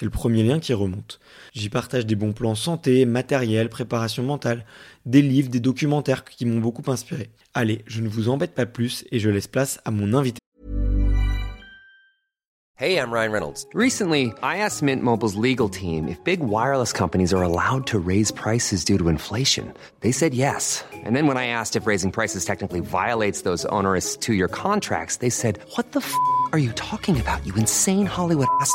C'est le premier lien qui remonte. J'y partage des bons plans santé, matériel, préparation mentale, des livres, des documentaires qui m'ont beaucoup inspiré. Allez, je ne vous embête pas plus et je laisse place à mon invité. Hey, I'm Ryan Reynolds. Recently, I asked Mint Mobile's legal team if big wireless companies are allowed to raise prices due to inflation. They said yes. And then when I asked if raising prices technically violates those onerous two-year contracts, they said, "What the f*** are you talking about? You insane Hollywood ass."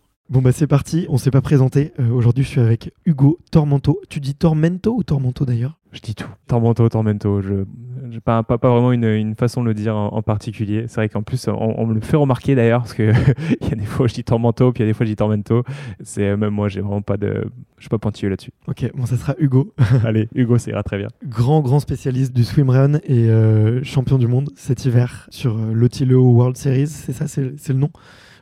Bon bah c'est parti, on s'est pas présenté. Euh, Aujourd'hui je suis avec Hugo Tormento. Tu dis Tormento ou Tormento d'ailleurs? Je dis tout. Tormento, Tormento. Je j'ai pas, pas, pas vraiment une, une, façon de le dire en, en particulier. C'est vrai qu'en plus, on, on, me le fait remarquer d'ailleurs, parce qu'il y a des fois où je dis Tormento, puis il y a des fois où je dis Tormento. C'est même moi, j'ai vraiment pas de. Je suis pas pointilleux là-dessus. Ok, bon, ça sera Hugo. Allez, Hugo, ça ira très bien. Grand, grand spécialiste du swimrun et euh, champion du monde cet hiver sur euh, l'Otilo World Series, c'est ça, c'est le nom?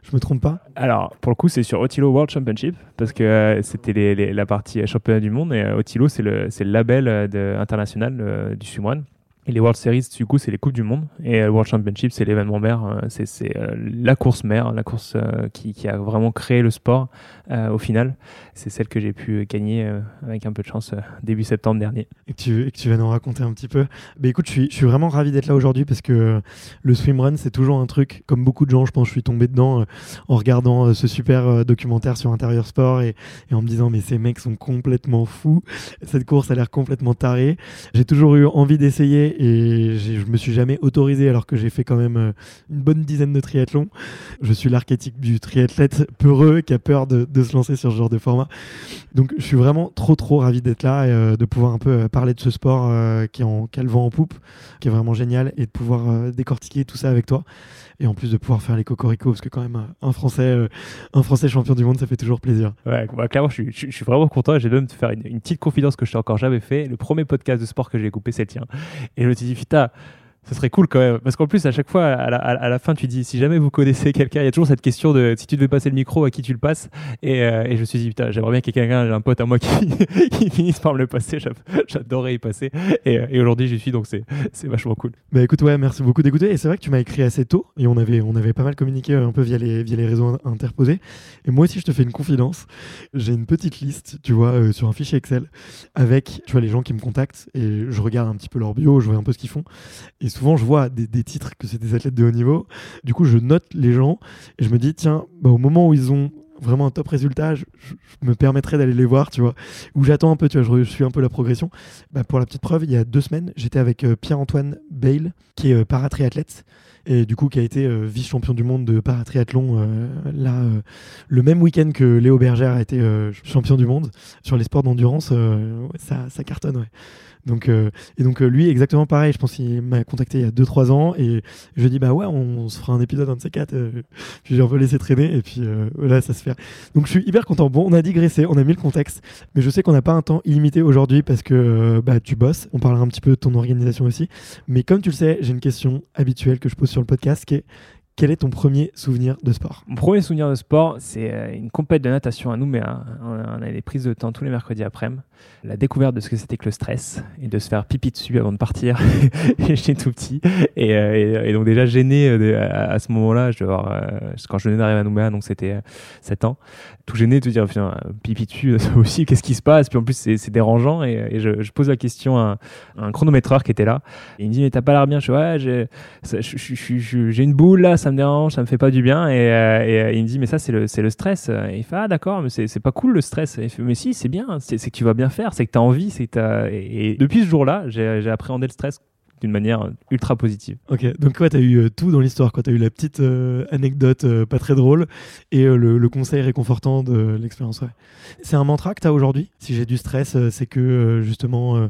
Je me trompe pas Alors, pour le coup, c'est sur Otilo World Championship, parce que euh, c'était la partie championnat du monde, et euh, Otilo, c'est le, label euh, international du swimrun. Et les World Series, du coup, c'est les Coupes du Monde. Et le World Championship, c'est l'événement mère. C'est euh, la course mère, la course euh, qui, qui, a vraiment créé le sport euh, au final. C'est celle que j'ai pu gagner avec un peu de chance début septembre dernier. Et que tu, et que tu vas nous raconter un petit peu? Bah, écoute, je suis, je suis vraiment ravi d'être là aujourd'hui parce que le swimrun, c'est toujours un truc, comme beaucoup de gens, je pense, je suis tombé dedans en regardant ce super documentaire sur Intérieur Sport et, et en me disant, mais ces mecs sont complètement fous. Cette course a l'air complètement tarée. J'ai toujours eu envie d'essayer et je me suis jamais autorisé alors que j'ai fait quand même euh, une bonne dizaine de triathlons. Je suis l'archétype du triathlète peureux qui a peur de, se lancer sur ce genre de format. Donc je suis vraiment trop trop ravi d'être là et euh, de pouvoir un peu euh, parler de ce sport qui, est en, qui en poupe, qui est vraiment génial et de pouvoir décortiquer tout ça avec toi. Et en plus de pouvoir faire les cocoricots, parce que quand même un Français, euh, un Français champion du monde, ça fait toujours plaisir. Ouais, bah, clairement, je suis, je, je suis vraiment content. J'ai même te faire une, une, petite confidence que je t'ai encore jamais fait. Le premier podcast de sport que j'ai coupé, c'est le tien. Et je me suis dit, putain, ça serait cool quand même. Parce qu'en plus, à chaque fois, à la, fin, tu dis, si jamais vous connaissez quelqu'un, il y a toujours cette question de si tu devais passer le micro, à qui tu le passes? Et, euh, je me suis dit, putain, j'aimerais bien qu'il y ait quelqu'un, j'ai un pote à moi qui, qui finisse par me le passer. J'adorerais y passer. Et, et aujourd'hui, j'y suis, donc c'est vachement cool. Bah écoute, ouais, merci beaucoup d'écouter. Et c'est vrai que tu m'as écrit assez tôt et on avait, on avait pas mal communiqué un peu via les, via les réseaux interposés. Et moi aussi, je te fais une confidence. J'ai une petite liste, tu vois, euh, sur un fichier Excel avec, tu vois, les gens qui me contactent et je regarde un petit peu leur bio, je vois un peu ce qu'ils font. Et souvent, je vois des, titres que c'est des athlètes de haut niveau. Du coup, je note les gens et je me dis, tiens, bah, au moment où ils ont vraiment un top résultat, je, me permettrais d'aller les voir, tu vois, où j'attends un peu, tu vois, je, suis un peu la progression. Bah, pour la petite preuve, il y a deux semaines, j'étais avec euh, Pierre-Antoine Bale, qui est euh, paratriathlète, et du coup qui a été euh, vice-champion du monde de paratriathlon là le même week-end que Léo Bergère a été champion du monde sur les sports d'endurance, ça, ça, cartonne, ouais. Donc, euh, et donc, euh, lui, exactement pareil. Je pense qu'il m'a contacté il y a 2-3 ans et je lui dit, bah ouais, on, se fera un épisode, un de ces quatre. Euh, puis j'ai un traîner et puis voilà, ça se fait. Donc, je suis hyper content. Bon, on a digressé, on a mis le contexte, mais je sais qu'on n'a pas un temps illimité aujourd'hui parce que bah, tu bosses. On parlera un petit peu de ton organisation aussi. Mais comme tu le sais, j'ai une question habituelle que je pose sur le podcast qui est quel est ton premier souvenir de sport? Mon premier souvenir de sport, c'est euh, une compète de natation à nous, mais On a des prises de temps tous les mercredis après-midi. La découverte de ce que c'était que le stress et de se faire pipi dessus avant de partir. J'étais tout petit. Euh, et, donc, déjà gêné euh, à, ce moment-là, quand je venais d'arriver à Nouméa, donc c'était 7 ans, tout gêné de te dire pipi dessus, aussi, qu'est-ce qui se passe? Puis en plus, c'est dérangeant. Et, je, pose la question à un, chronométreur qui était là. il me dit Mais t'as pas l'air bien? Je suis Ouais, j'ai une boule là, ça ça me dérange, ça me fait pas du bien. Et, euh, euh, il me dit, mais ça, c'est le, stress. Et il fait, ah d'accord, mais c'est pas cool le stress. Et il fait, mais si, c'est bien, c'est que tu vas bien faire, c'est que tu as envie. que Et, depuis ce jour-là, j'ai appréhendé le stress d'une manière ultra positive. Ok, donc quoi, tu as eu euh, tout dans l'histoire. Tu as eu la petite anecdote pas très drôle et le, conseil réconfortant de l'expérience. C'est un mantra que tu as aujourd'hui? Si j'ai du stress, c'est que justement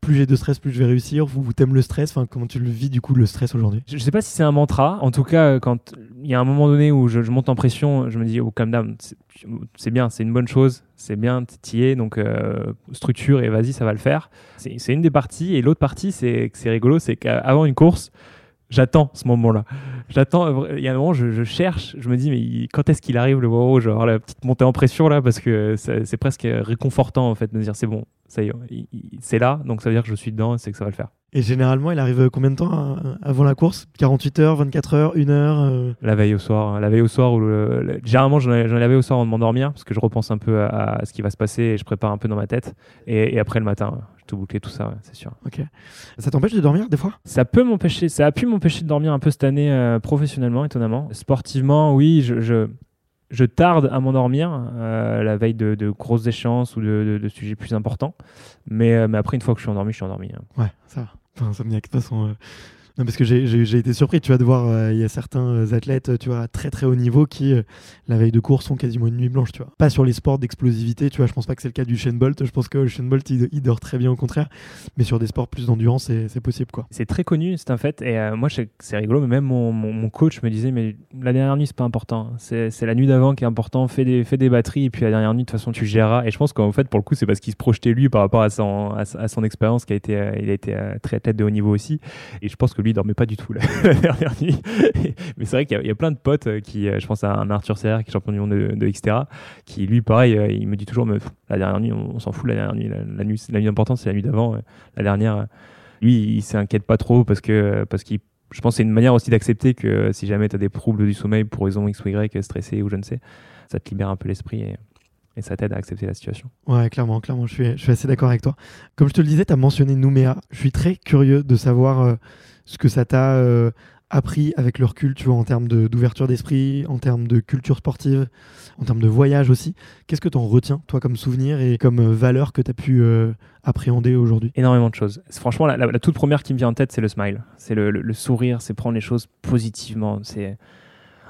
plus j'ai de stress, plus je vais réussir Vous, t'aimes le stress enfin, Comment tu le vis du coup, le stress aujourd'hui? Je sais pas si c'est un mantra. En tout cas, quand il y a un moment donné où je, monte en pression, je me dis, oh, calm down, c'est bien, c'est une bonne chose, c'est bien, t'y es, donc euh, structure et vas-y, ça va le faire. C'est une des parties. Et l'autre partie, c'est rigolo, c'est qu'avant une course, j'attends ce moment-là. J'attends, il y a un moment, je, je, cherche, je me dis, mais quand est-ce qu'il arrive le où genre la petite montée en pression là, parce que c'est presque réconfortant en fait de me dire, c'est bon, ça y est, c'est là, donc ça veut dire que je suis dedans, c'est que ça va le faire. Et généralement, il arrive combien de temps euh, avant la course? 48 heures, 24 heures, 1 heure euh? La veille au soir. Hein. La veille au soir, où généralement, j'en ai la veille au soir avant de m'endormir, parce que je repense un peu à, ce qui va se passer et je prépare un peu dans ma tête. Et, après le matin, te boucler tout ça, c'est sûr. Ok. Ça t'empêche de dormir des fois? Ça peut m'empêcher, ça a pu m'empêcher de dormir un peu cette année euh, professionnellement, étonnamment. Sportivement, oui, je je tarde à m'endormir euh, la veille de, grosses échéances ou de, sujets plus importants. Mais, euh, mais, après, une fois que je suis endormi, je suis endormi. Hein. Ouais, ça va. Enfin, ça me de toute façon. Euh, parce que j'ai été surpris, tu vois, de voir, euh, il y a certains euh, athlètes, tu vois, très très haut niveau qui, euh, la veille de course, font quasiment une nuit blanche, tu vois. Pas sur les sports d'explosivité, tu vois, je pense pas que c'est le cas du Shane je pense que le Shane il, dort très bien au contraire, mais sur des sports plus d'endurance, c'est possible, quoi. C'est très connu, c'est un fait, et moi, c'est rigolo, mais même mon, coach me disait, mais la dernière nuit, c'est pas important, c'est la nuit d'avant qui est important, fais des, batteries, et puis la dernière nuit, de toute façon, tu géreras, et je pense qu'en fait, pour le coup, c'est parce qu'il se projetait lui par rapport à son, à, expérience, qui a été, il a été très tête de haut niveau aussi, et je pense que lui, il dormait pas du tout, la dernière nuit. Mais c'est vrai qu'il y, a plein de potes euh, qui, euh, je pense à un Arthur Serre qui est champion du monde de, de qui lui, pareil, euh, il me dit toujours, mais, la dernière nuit, on, s'en fout, la dernière nuit, la, nuit, la nuit importante, c'est la nuit d'avant. La dernière, lui, il s'inquiète pas trop parce que, parce qu'il je pense que c'est une manière aussi d'accepter que si jamais tu as des troubles du sommeil pour raison X ou Y, stressé ou je ne sais, ça te libère un peu l'esprit et, et ça t'aide à accepter la situation. Ouais, clairement, clairement, je suis, je suis assez d'accord avec toi. Comme je te le disais, tu as mentionné Nouméa. Je suis très curieux de savoir ce que ça t'a euh, appris avec le recul, tu vois, en termes d'ouverture d'esprit, en termes de culture sportive, en termes de voyage aussi. Qu'est-ce que tu en retiens, toi, comme souvenir et comme euh, valeur que tu as pu euh, appréhender aujourd'hui? Énormément de choses. Franchement, la, toute première qui me vient en tête, c'est le smile. C'est le, sourire, c'est prendre les choses positivement. C'est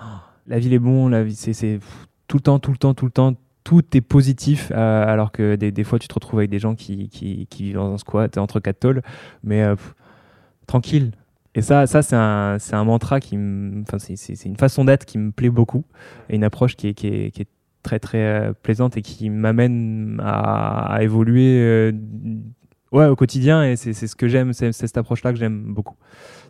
oh, La vie est bon, la vie, c'est tout le temps, tout le temps, tout le temps. Tout est positif, alors que des, fois tu te retrouves avec des gens qui, vivent dans un squat entre quatre tôles, mais tranquille, et ça, ça c'est un, un, mantra qui enfin, c'est une façon d'être qui me plaît beaucoup et une approche qui est, qui est, qui est très très euh, plaisante et qui m'amène à, à, évoluer euh, ouais, au quotidien et c'est ce que j'aime, c'est cette approche-là que j'aime beaucoup.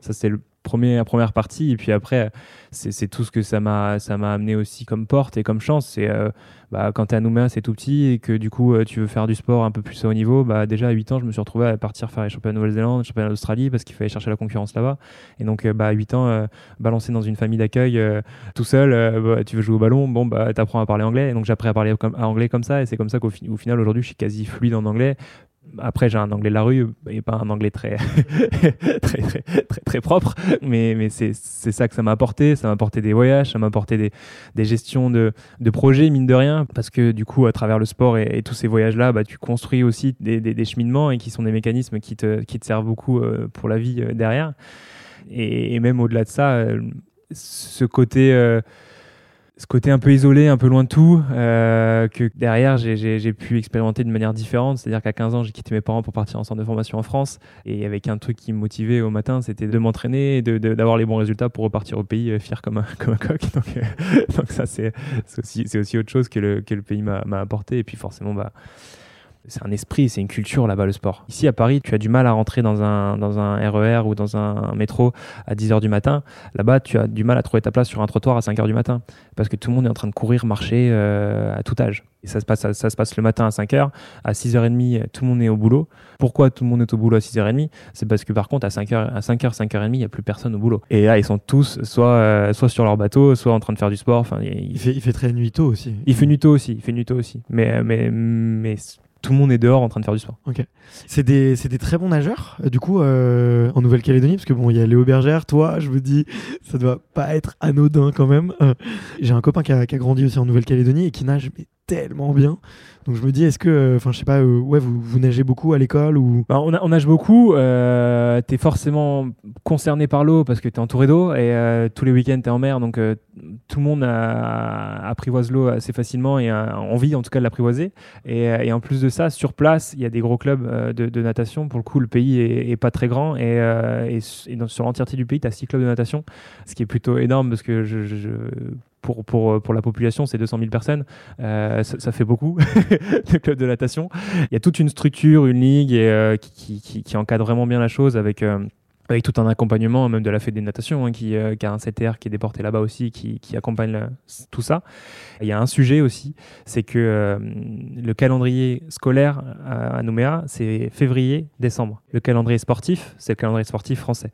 Ça, c'est le première partie. Et puis après, c'est tout ce que ça m'a amené aussi comme porte et comme chance. C'est euh, bah, quand tu es à Nouméa, c'est tout petit et que du coup, euh, tu veux faire du sport un peu plus haut niveau. Bah, déjà, à 8 ans, je me suis retrouvé à partir faire les championnats de Nouvelle-Zélande, les championnats d'Australie parce qu'il fallait chercher la concurrence là-bas. Et donc, euh, bah, à 8 ans, balancé dans une famille d'accueil tout seul, bah, tu veux jouer au ballon, bon, bah, tu apprends à parler anglais. Et donc, appris à parler à anglais comme ça. Et c'est comme ça qu'au final, aujourd'hui, je suis quasi fluide en anglais après, j'ai un anglais de la rue et pas un anglais très, très, très, très, propre, mais, c'est ça que ça m'a apporté. Ça m'a apporté des voyages, ça m'a apporté des, des gestions de, projets, mine de rien, parce que du coup, à travers le sport et, tous ces voyages-là, bah, tu construis aussi des, des, cheminements et qui sont des mécanismes qui te, qui te servent beaucoup euh, pour la vie euh, derrière. Et, même au-delà de ça, euh, ce côté ce côté un peu isolé, un peu loin de tout, euh, que derrière j'ai- pu expérimenter de manière différente. C'est-à-dire qu'à 15 ans, j'ai quitté mes parents pour partir en centre de formation en France. Et avec un truc qui me motivait au matin, c'était de m'entraîner d'avoir les bons résultats pour repartir au pays euh, fier comme un, comme un coq. Donc, euh, donc ça, c'est aussi, aussi autre chose que le, que le pays m'a m'a apporté. Et puis forcément, bah, c'est un esprit, c'est une culture là-bas le sport. Ici à Paris, tu as du mal à rentrer dans un, dans un RER ou dans un métro à 10h du matin. Là-bas, tu as du mal à trouver ta place sur un trottoir à 5h du matin parce que tout le monde est en train de courir, marcher euh, à tout âge. Et ça se, passe, ça, ça se passe le matin à 5h, à 6h30, tout le monde est au boulot. Pourquoi tout le monde est au boulot à 6h30 C'est parce que par contre, à 5h, à 5h, 5h30, il n'y a plus personne au boulot. Et là, ils sont tous soit, euh, soit sur leur bateau, soit en train de faire du sport. Enfin, il, Il fait, il fait très nuit tôt aussi. il fait nuit tôt aussi, il fait nuit tôt aussi. Mais, mais, mais tout le monde est dehors en train de faire du sport. C'est des, des très bons nageurs, du coup, euh, en Nouvelle-Calédonie, parce que bon, il y a Léo Bergère, toi, je me dis, ça doit pas être anodin quand même. Euh, J'ai un copain qui a, qui a grandi aussi en Nouvelle-Calédonie et qui nage mais tellement bien. Donc je me dis, est-ce que, euh, enfin, je sais pas, euh, ouais, vous, nagez beaucoup à l'école ou? Bah, on, nage beaucoup, euh, t'es forcément concerné par l'eau parce que t'es entouré d'eau et euh, tous les week-ends t'es en mer donc tout le monde apprivoise l'eau assez facilement et a envie en tout cas de l'apprivoiser. Et, en plus de ça, sur place, il y a des gros clubs de, natation. Pour le coup, le pays est, pas très grand et, sur l'entièreté du pays, t'as six clubs de natation, ce qui est plutôt énorme parce que je- pour, pour, pour la population, c'est 200 000 personnes. Euh, ça, fait beaucoup de clubs de natation. Il y a toute une structure, une ligue et, euh, qui, qui, encadre vraiment bien la chose avec, euh, avec tout un accompagnement, même de la Fédé des natations, hein, qui, euh, qui a un CTR qui est déporté là-bas aussi, qui, qui accompagne tout ça. Il y a un sujet aussi, c'est que euh, le calendrier scolaire à Nouméa, c'est février-décembre. Le calendrier sportif, c'est le calendrier sportif français,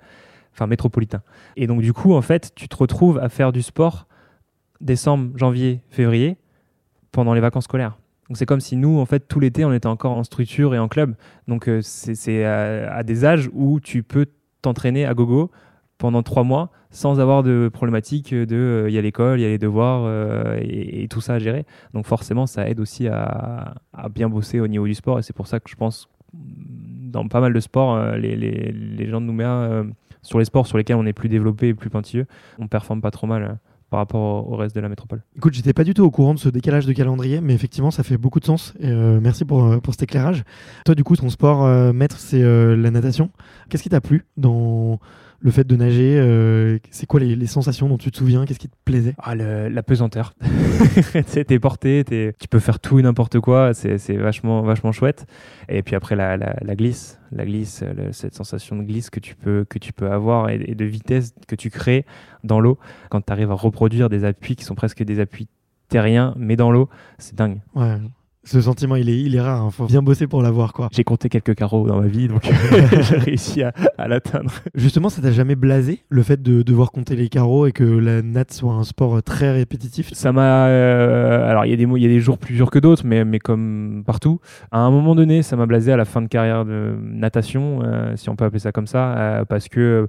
enfin métropolitain. Et donc du coup, en fait, tu te retrouves à faire du sport décembre, janvier, février pendant les vacances scolaires. Donc c'est comme si nous, en fait, tout l'été, on était encore en structure et en club. Donc euh, c'est à, à des âges où tu peux t'entraîner à gogo pendant trois mois sans avoir de problématique de il y a l'école, il y a les devoirs euh, et, tout ça à gérer. Donc forcément, ça aide aussi à, bien bosser au niveau du sport et c'est pour ça que je pense dans pas mal de sports, euh, les, gens de Nouméa, euh, sur les sports sur lesquels on est plus développé et plus pointilleux, on performe pas trop mal euh, par rapport au, reste de la métropole. Écoute, j'étais pas du tout au courant de ce décalage de calendrier, mais effectivement, ça fait beaucoup de sens. Euh, merci pour, euh, pour cet éclairage. Toi, du coup, ton sport euh, maître, c'est la natation. Qu'est-ce qui t'a plu dans le fait de nager euh, C'est quoi les, les sensations dont tu te souviens? Qu'est-ce qui te plaisait? Ah, le- la pesanteur. t'es porté, t'es- tu peux faire tout et n'importe quoi, c'est c'est vachement, vachement chouette. Et puis après, la, la- la glisse, la glisse, le- cette sensation de glisse que tu peux, que tu peux avoir et, et de vitesse que tu crées dans l'eau quand tu arrives à reproduire des appuis qui sont presque des appuis terriens, mais dans l'eau, c'est dingue. Ouais. Ce sentiment, il est, il est rare. hein. Faut bien bosser pour l'avoir, quoi. J'ai compté quelques carreaux dans ma vie, donc j'ai réussi à, à l'atteindre. Justement, ça t'a jamais blasé le fait de devoir compter les carreaux et que la natte soit un sport très répétitif? Ça m'a. euh, alors, il y, a des mo- il y a des jours plus durs que d'autres, mais, mais comme partout. À un moment donné, ça m'a blasé à la fin de carrière de natation, euh, si on peut appeler ça comme ça, euh, parce que.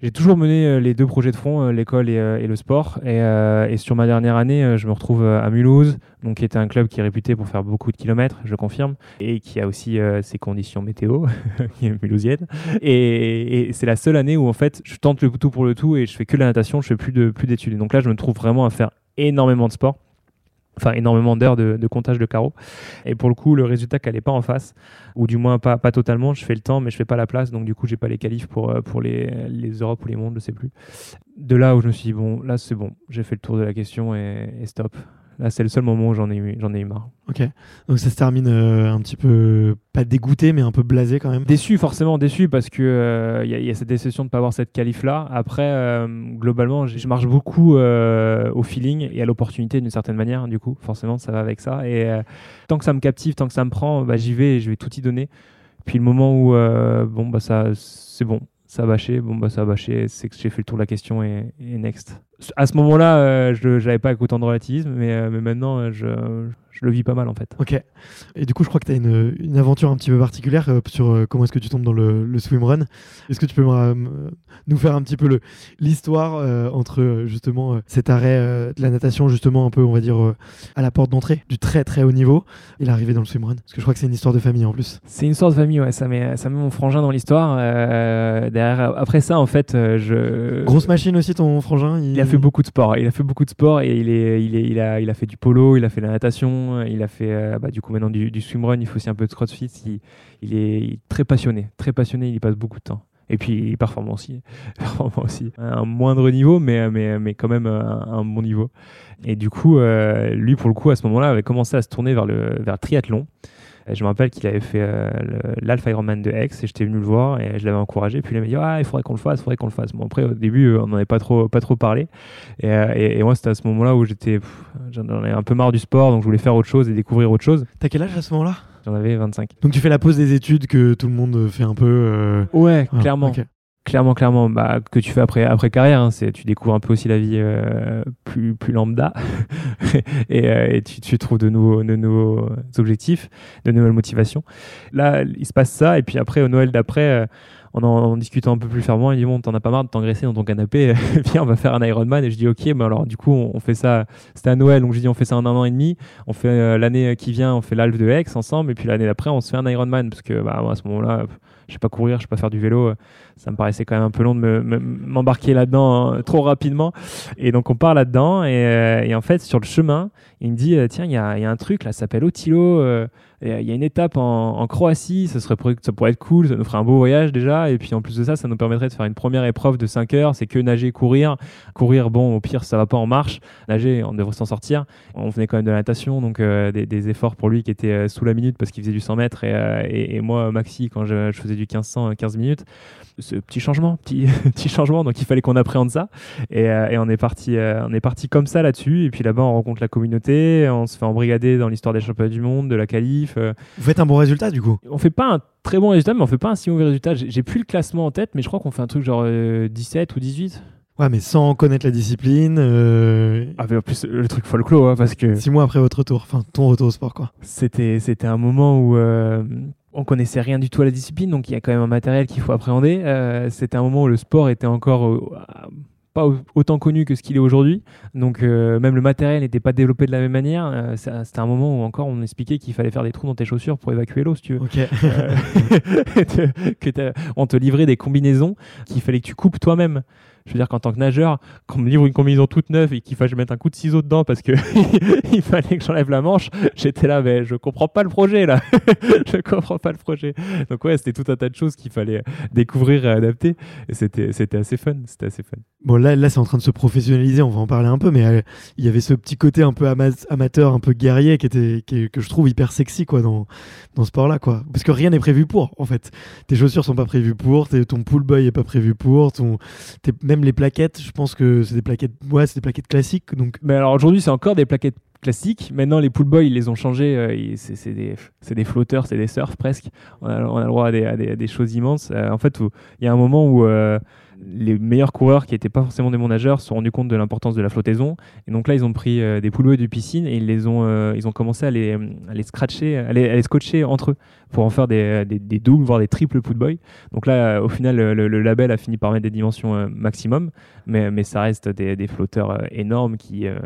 J'ai toujours mené euh, les deux projets de front, euh, l'école et, euh, et le sport. Et, et sur ma dernière année, je me retrouve à Mulhouse, donc qui était un club qui est réputé pour faire beaucoup de kilomètres, je confirme, et qui a aussi ses conditions météo, qui est mulhousienne. Et, et c'est la seule année où en fait, je tente le tout pour le tout et je fais que la natation, je fais plus de plus d'études. Donc là, je me trouve vraiment à faire énormément de sport. Enfin, énormément d'heures de, comptage de carreaux. Et pour le coup, le résultat qu'elle n'est pas en face, ou du moins pas, pas totalement, je fais le temps, mais je fais pas la place. Donc, du coup, j'ai pas les qualifs pour, euh, pour les, les Europes ou les mondes, je sais plus. De là où je me suis dit, bon, là, c'est bon, j'ai fait le tour de la question et, et stop. Là, c'est le seul moment où j'en ai, eu- j'en ai eu marre. Ok. Donc ça se termine euh, un petit peu, pas dégoûté, mais un peu blasé quand même. Déçu, forcément déçu, parce que euh, il y, a- il y a cette déception de ne pas avoir cette qualif-là. Après, euh, globalement, je marche beaucoup euh, au feeling et à l'opportunité d'une certaine manière. Du coup, forcément, ça va avec ça. Et euh, tant que ça me captive, tant que ça me prend, bah, j'y vais et je vais tout y donner. Puis le moment où euh, bon bah ça c'est bon, ça a bâché, bon bah ça a bâché, c'est que j'ai fait le tour de la question et, et next. À ce moment-là, euh, je n'avais pas autant de relativisme, mais, euh, mais maintenant euh, je, je le vis pas mal en fait. Ok. Et du coup, je crois que tu as une, une aventure un petit peu particulière sur comment est-ce que tu tombes dans le, le swimrun. Est-ce que tu peux nous faire un petit peu l'histoire entre justement cet arrêt de la natation, justement un peu, on va dire, à la porte d'entrée du très très haut niveau et l'arrivée dans le swimrun? Parce que je crois que c'est une histoire de famille en plus. C'est une sorte de famille, ouais. Ça met, ça met mon frangin dans l'histoire. derrière, après ça, en fait, je. Grosse machine aussi, ton frangin il... Il a fait beaucoup de sport. Il a fait beaucoup de sport et il, est, il, est, il, a, il a fait du polo, il a fait de la natation, il a fait euh, bah, du coup maintenant du, du swimrun, il fait aussi un peu de crossfit. Il, il est très passionné, très passionné, il y passe beaucoup de temps. Et puis il performe aussi, performe aussi. Un moindre niveau, mais, mais, mais quand même un, un bon niveau. Et du coup, euh, lui, pour le coup, à ce moment-là, avait commencé à se tourner vers le, vers le triathlon. Je me rappelle qu'il avait fait euh, l'Alpha Ironman de Aix et j'étais venu le voir et je l'avais encouragé. Puis il m'a dit ah il faudrait qu'on le fasse, il faudrait qu'on le fasse. Bon après au début euh, on n'en avait pas trop pas trop parlé et, euh, et, et moi c'était à ce moment-là où j'étais j'en avais un peu marre du sport donc je voulais faire autre chose et découvrir autre chose. T'as quel âge à ce moment-là? J'en avais 25. Donc tu fais la pause des études que tout le monde fait un peu. euh, Ouais clairement. ok. Clairement, clairement, bah, que tu fais après, après carrière, hein, c'est tu découvres un peu aussi la vie euh, plus, plus lambda et, euh, et tu, tu trouves de nouveaux, de nouveaux objectifs, de nouvelles motivations. Là, il se passe ça, et puis après, au Noël d'après, euh, en, en, discutant un peu plus fermement, il dit Bon, t'en as pas marre de t'engraisser dans ton canapé, viens, on va faire un Ironman. Et je dis Ok, mais alors du coup, on, fait ça, c'était à Noël, donc je dis On fait ça en un an et demi, on fait euh, l'année qui vient, on fait l'Alf de Aix ensemble, et puis l'année d'après, on se fait un Ironman, parce que bah, à ce moment-là, je sais pas courir, je sais pas faire du vélo, euh, ça me paraissait quand même un peu long de me- me- m'embarquer là-dedans hein, trop rapidement. Et donc on part là-dedans et, euh, et en fait sur le chemin, il me dit tiens il y a, un truc là, ça s'appelle Otilo. Euh, il y a une étape en, Croatie, ça pourrait être cool, ça nous ferait un beau voyage déjà. Et puis en plus de ça, ça nous permettrait de faire une première épreuve de 5 heures. C'est que nager, courir, courir. Bon au pire ça va pas en marche, nager on devrait s'en sortir. On venait quand même de la natation, donc euh, des, efforts pour lui qui étaient euh, sous la minute parce qu'il faisait du 100 mètres et, euh, et, moi Maxi quand je, faisais du 1500 15 minutes ce petit changement, petit, changement. Donc il fallait qu'on appréhende ça. Et, on est parti, on est parti comme ça là-dessus. Et puis là-bas, on rencontre la communauté, on se fait embrigader dans l'histoire des championnats du monde, de la qualif. Euh. Vous faites un bon résultat du coup. on fait pas un très bon résultat, mais on fait pas un si mauvais résultat. J'ai plus le classement en tête, mais je crois qu'on fait un truc genre euh, 17 ou 18. Ouais, mais sans connaître la discipline. euh, Ah, mais en plus, le truc folklore, hein, parce que Six mois après votre retour, enfin ton retour au sport quoi. c'était c'était un moment où euh, on connaissait rien du tout à la discipline, donc il y a quand même un matériel qu'il faut appréhender. Euh, c'était un moment où le sport était encore euh, pas au- autant connu que ce qu'il est aujourd'hui, donc euh, même le matériel n'était pas développé de la même manière. Euh, c'était un moment où encore on expliquait qu'il fallait faire des trous dans tes chaussures pour évacuer l'eau, si tu veux. Ok. Euh, que on te livrait des combinaisons qu'il fallait que tu coupes toi-même. Je veux dire qu'en tant que nageur, qu'on me livre une combinaison toute neuve et qu'il faille que je mette un coup de ciseau dedans parce que il fallait que j'enlève la manche, j'étais là, mais je comprends pas le projet là. je comprends pas le projet. Donc ouais, c'était tout un tas de choses qu'il fallait découvrir et adapter. Et c'était, c'était assez fun. C'était assez fun. Bon là, là c'est en train de se professionnaliser, on va en parler un peu, mais euh, il y avait ce petit côté un peu ama- amateur, un peu guerrier qui était, que je trouve hyper sexy quoi dans, dans ce sport-là quoi. Parce que rien n'est prévu pour en fait. Tes chaussures sont pas prévues pour, ton pull boy est pas prévu pour, ton, même les plaquettes, je pense que c'est des plaquettes, ouais, c'est des plaquettes classiques donc. Mais alors aujourd'hui, c'est encore des plaquettes classiques. Maintenant, les pool boys, ils les ont changés. euh, c'est, des, des flotteurs, c'est des surfs presque. On a, le droit à des, à des- à des choses immenses. Euh, en fait, il y a un moment où euh, les meilleurs coureurs qui n'étaient pas forcément des bons nageurs se sont rendus compte de l'importance de la flottaison. Et donc là, ils ont pris euh, des pool boys de piscine et ils, les ont, euh, ils ont commencé à les, à les scratcher, à les, à scotcher entre eux pour en faire des, des, doubles, voire des triples pool boys. Donc là, euh, au final, le, label a fini par mettre des dimensions euh, maximum, mais, mais ça reste des, des flotteurs euh, énormes qui, euh,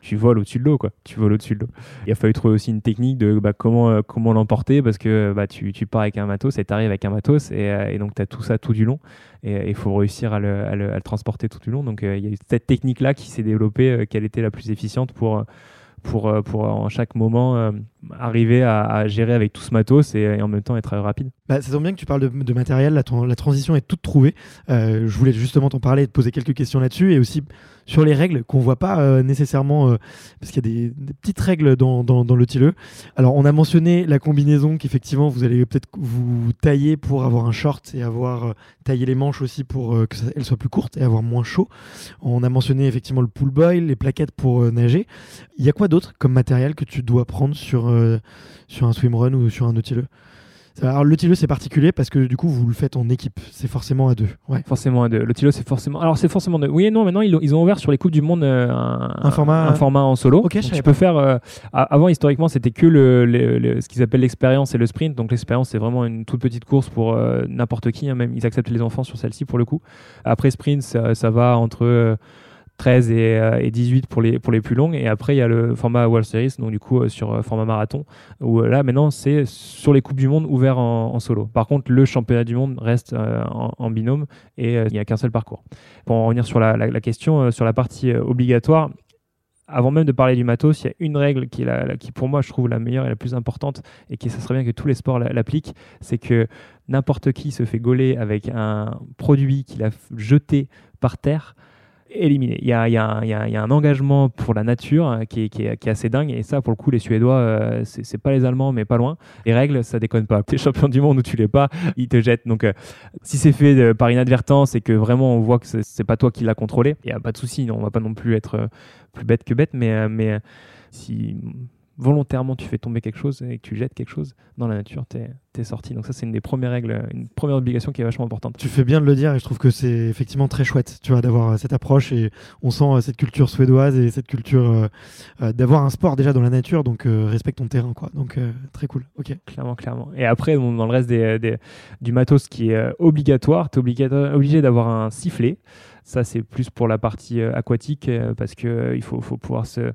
tu voles au-dessus de l'eau, quoi. Tu voles au-dessus de l'eau. Il a fallu trouver aussi une technique de bah, comment, euh, comment l'emporter parce que bah, tu, pars avec un matos et tu avec un matos et, euh, donc tu as tout ça tout du long et il faut réussir à le, transporter tout du long. Donc euh, il y a eu cette technique-là qui s'est développée, quelle était la plus efficiente pour, pour, pour en chaque moment arriver à, gérer avec tout ce matos et, en même temps être euh, rapide. Bah, ça bien que tu parles de, matériel, la, tran- la transition est toute trouvée. Euh, je voulais justement t'en parler et te poser quelques questions là-dessus et aussi sur les règles qu'on voit pas euh, nécessairement, parce qu'il y a des, petites règles dans, dans, le tileux. Alors on a mentionné la combinaison qu'effectivement vous allez peut-être vous tailler pour avoir un short et avoir taillé les manches aussi pour euh, que ça- elles soient plus courtes et avoir moins chaud. On a mentionné effectivement le pull boy, les plaquettes pour nager. Il y a quoi d'autre comme matériel que tu dois prendre sur, euh, sur un swimrun ou sur un nautilus alors le c'est particulier parce que du coup vous le faites en équipe, c'est forcément à deux. Ouais. Forcément à deux. Le Tilo, c'est forcément. Alors, c'est forcément deux. Oui et non, maintenant, ils, ont- ils ont ouvert sur les Coupes du Monde euh, un, Un format- un format en solo. Donc, tu peux faire. euh, avant, historiquement, c'était que le, le- le- ce qu'ils appellent l'expérience et le sprint. Donc, l'expérience, c'est vraiment une toute petite course pour euh, n'importe qui. hein, même, ils acceptent les enfants sur celle-ci pour le coup. Après, sprint, ça, ça va entre. Euh, 13 et, euh, et 18 pour les, pour les plus longues. Et après, il y a le format World Series, donc du coup, euh, sur euh, format marathon, où euh, là, maintenant, c'est sur les Coupes du Monde ouvert en, solo. Par contre, le championnat du monde reste euh, en, binôme et euh, il n'y a qu'un seul parcours. Pour en revenir sur la, question, euh, sur la partie euh, obligatoire, avant même de parler du matos, il y a une règle qui, la, qui, pour moi, je trouve la meilleure et la plus importante, et qui, ça serait bien que tous les sports la- l'appliquent, c'est que n'importe qui se fait gauler avec un produit qu'il a jeté par terre, éliminé. Il y a, y a y a- un engagement pour la nature euh, qui est, qui est- qui est assez dingue, et ça, pour le coup, les Suédois, euh, c'est c'est pas les Allemands, mais pas loin. Les règles, ça déconne pas. T'es champion du monde ou tu l'es pas, ils te jettent. Donc, euh, si c'est fait euh, par inadvertance et que vraiment on voit que c'est- pas toi qui l'as contrôlé, il y a pas de souci. On va pas non plus être plus bête que bête, mais, mais si volontairement tu fais tomber quelque chose et que tu jettes quelque chose dans la nature, t'es es sorti. Donc ça c'est une des premières règles, une première obligation qui est vachement importante. Tu fais bien de le dire et je trouve que c'est effectivement très chouette, tu vois, d'avoir euh, cette approche et on sent euh, cette culture suédoise et cette culture euh, d'avoir un sport déjà dans la nature, donc euh, respecte ton terrain, quoi. Donc euh, très cool. Ok. Clairement, clairement. Et après, bon, dans le reste des, des- du matos qui est obligatoire, tu es obligé d'avoir un sifflet. Ça, c'est plus pour la partie aquatique parce qu'il il faut, faut pouvoir se,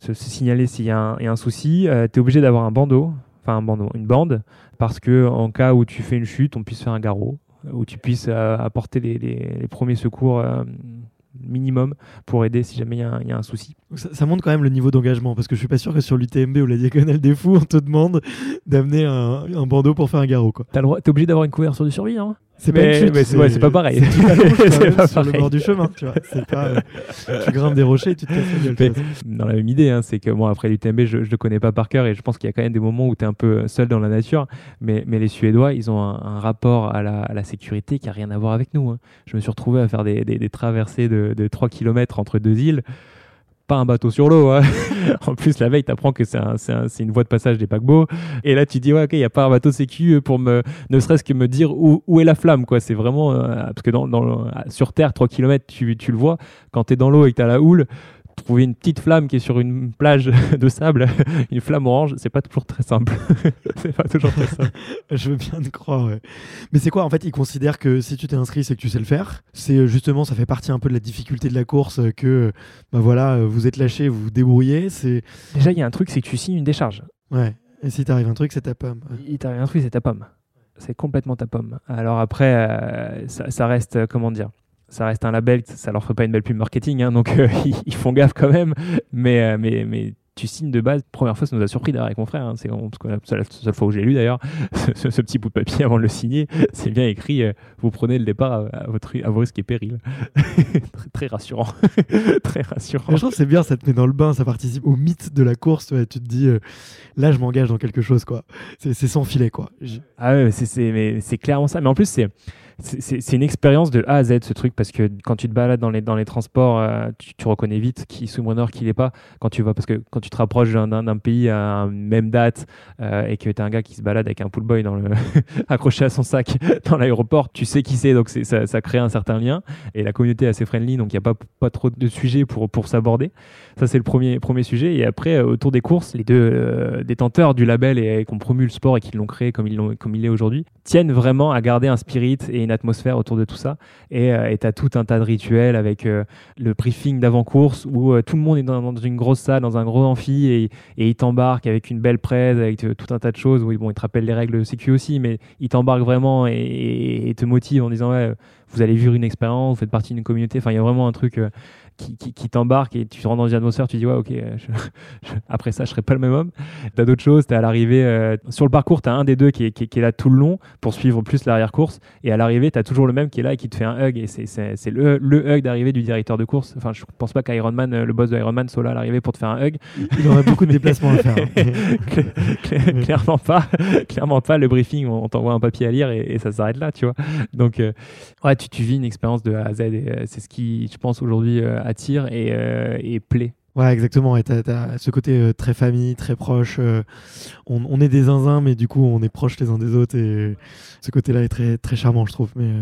se, se signaler s'il y, a un- il y a un souci. tu es obligé d'avoir un bandeau, enfin un bandeau, une bande, parce que en cas où tu fais une chute, on puisse faire un garrot, où tu puisses euh, apporter les, les- les premiers secours euh, minimum pour aider si jamais il y, a un- il y a un souci. Ça, ça montre quand même le niveau d'engagement parce que je suis pas sûr que sur l'UTMB ou la Diagonale des Fous, on te demande d'amener un, un bandeau pour faire un garrot, quoi. Tu es obligé d'avoir une couverture de survie, hein? C'est pas une chute, mais c'est- ouais, pas pareil. c'est pas sur le bord du chemin, tu vois. Pas, euh, tu grimpes des rochers et tu te casses la gueule. Mais- tu vois. dans la même idée, hein, c'est que moi, après l'UTMB, je ne le connais pas par cœur et je pense qu'il y a quand même des moments où tu es un peu seul dans la nature. Mais, mais les Suédois, ils ont un, un rapport à la, à la sécurité qui n'a rien à voir avec nous. hein. Je me suis retrouvé à faire des, des- des traversées de, de 3 km entre deux îles. Pas un bateau sur l'eau. hein. en plus, la veille, tu apprends que c'est un- c'est un- c'est une voie de passage des paquebots. Et là, tu dis, ouais, ok, il n'y a pas un bateau sécu pour me, ne serait-ce que me dire où, est la flamme. quoi. C'est vraiment. euh, parce que sur Terre, 3 km, tu, le vois. Quand tu es dans l'eau et que tu as la houle, trouver une petite flamme qui est sur une plage de sable, une flamme orange, c'est pas toujours très simple. c'est pas toujours très simple. Je veux bien te croire, ouais. Mais c'est quoi En fait, ils considèrent que si tu t'es inscrit, c'est que tu sais le faire. C'est euh, justement, ça fait partie un peu de la difficulté de la course, euh, que bah voilà, euh, vous êtes lâché, vous vous débrouillez. C'est Déjà, il y a un truc, c'est que tu signes une décharge. ouais. Et si t'arrive un truc, c'est ta pomme. Ouais. Il t'arrive un truc, c'est ta pomme. C'est complètement ta pomme. Alors après, euh, ça, ça reste, comment dire ça reste un label, ça leur ferait pas une belle pub marketing, hein, donc euh, ils, ils font gaffe quand même. Mais, euh, mais, mais tu signes de base. Première fois, ça nous a surpris d'ailleurs avec mon frère. hein, c'est la seule fois où j'ai lu d'ailleurs ce, ce petit bout de papier avant de le signer. C'est bien écrit. euh, vous prenez le départ à, à votre, à vos risques et périls. très, très rassurant. très rassurant. Mais je trouve c'est bien, ça te met dans le bain, ça participe au mythe de la course. ouais. Tu te dis, euh, là, je m'engage dans quelque chose, quoi. C'est c'est sans filet, quoi. Ah ouais, c'est- c'est mais c'est clairement ça. Mais en plus, c'est c'est- une expérience de A à Z ce truc parce que quand tu te balades dans les, dans les transports, euh, tu, reconnais vite qui est swimrunner, qui l'est pas. Quand tu vas parce que quand tu te rapproches d'un- pays à une même date euh, et que tu as un gars qui se balade avec un pool boy accroché à son sac dans l'aéroport, tu sais qui c'est donc ça, crée un certain lien et la communauté est assez friendly donc il n'y a pas, pas trop de sujets pour, pour s'aborder. Ça, c'est le premier, premier sujet. Et après, euh, autour des courses, les deux détenteurs du label et, et qui ont promu le sport et qui l'ont créé comme, ils comme il est aujourd'hui, tiennent vraiment à garder un spirit et une atmosphère autour de tout ça. Et euh, tu as tout un tas de rituels avec euh, le briefing d'avant-course où euh, tout le monde est dans, une grosse salle, dans un gros amphi et, et ils t'embarquent avec une belle presse, avec tout un tas de choses. Oui, bon, ils te rappellent les règles de sécu aussi, mais ils t'embarquent vraiment et te motivent en disant ouais, vous allez vivre une expérience, vous faites partie d'une communauté. Enfin, il y a vraiment un truc. euh, qui, qui, qui t'embarque et tu te rends dans une atmosphère, tu dis ouais ok, euh, je- je- après ça je serai pas le même homme. T'as d'autres choses, t'es à l'arrivée, euh, sur le parcours t'as un des deux qui est, qui, est- qui est là tout le long pour suivre plus l'arrière-course et à l'arrivée t'as toujours le même qui est là et qui te fait un hug et c'est, c'est, c'est le, le hug d'arrivée du directeur de course. Enfin je pense pas qu'Ironman, le boss de Ironman soit là à l'arrivée pour te faire un hug. Il aurait beaucoup de déplacements à faire. hein. Cla- cla- clairement pas, clairement pas. Le briefing, on t'envoie un papier à lire et, et ça s'arrête là, tu vois. Donc, euh, ouais, tu, tu vis une expérience de A à Z et euh, c'est ce qui, je pense, aujourd'hui euh, attire et, euh, et plaît. Ouais, exactement. Et t'as, t'as ce côté euh, très famille, très proche. euh, on, on est des zinzins, mais du coup, on est proches les uns des autres. Et ce côté-là est très, très charmant, je trouve. Mais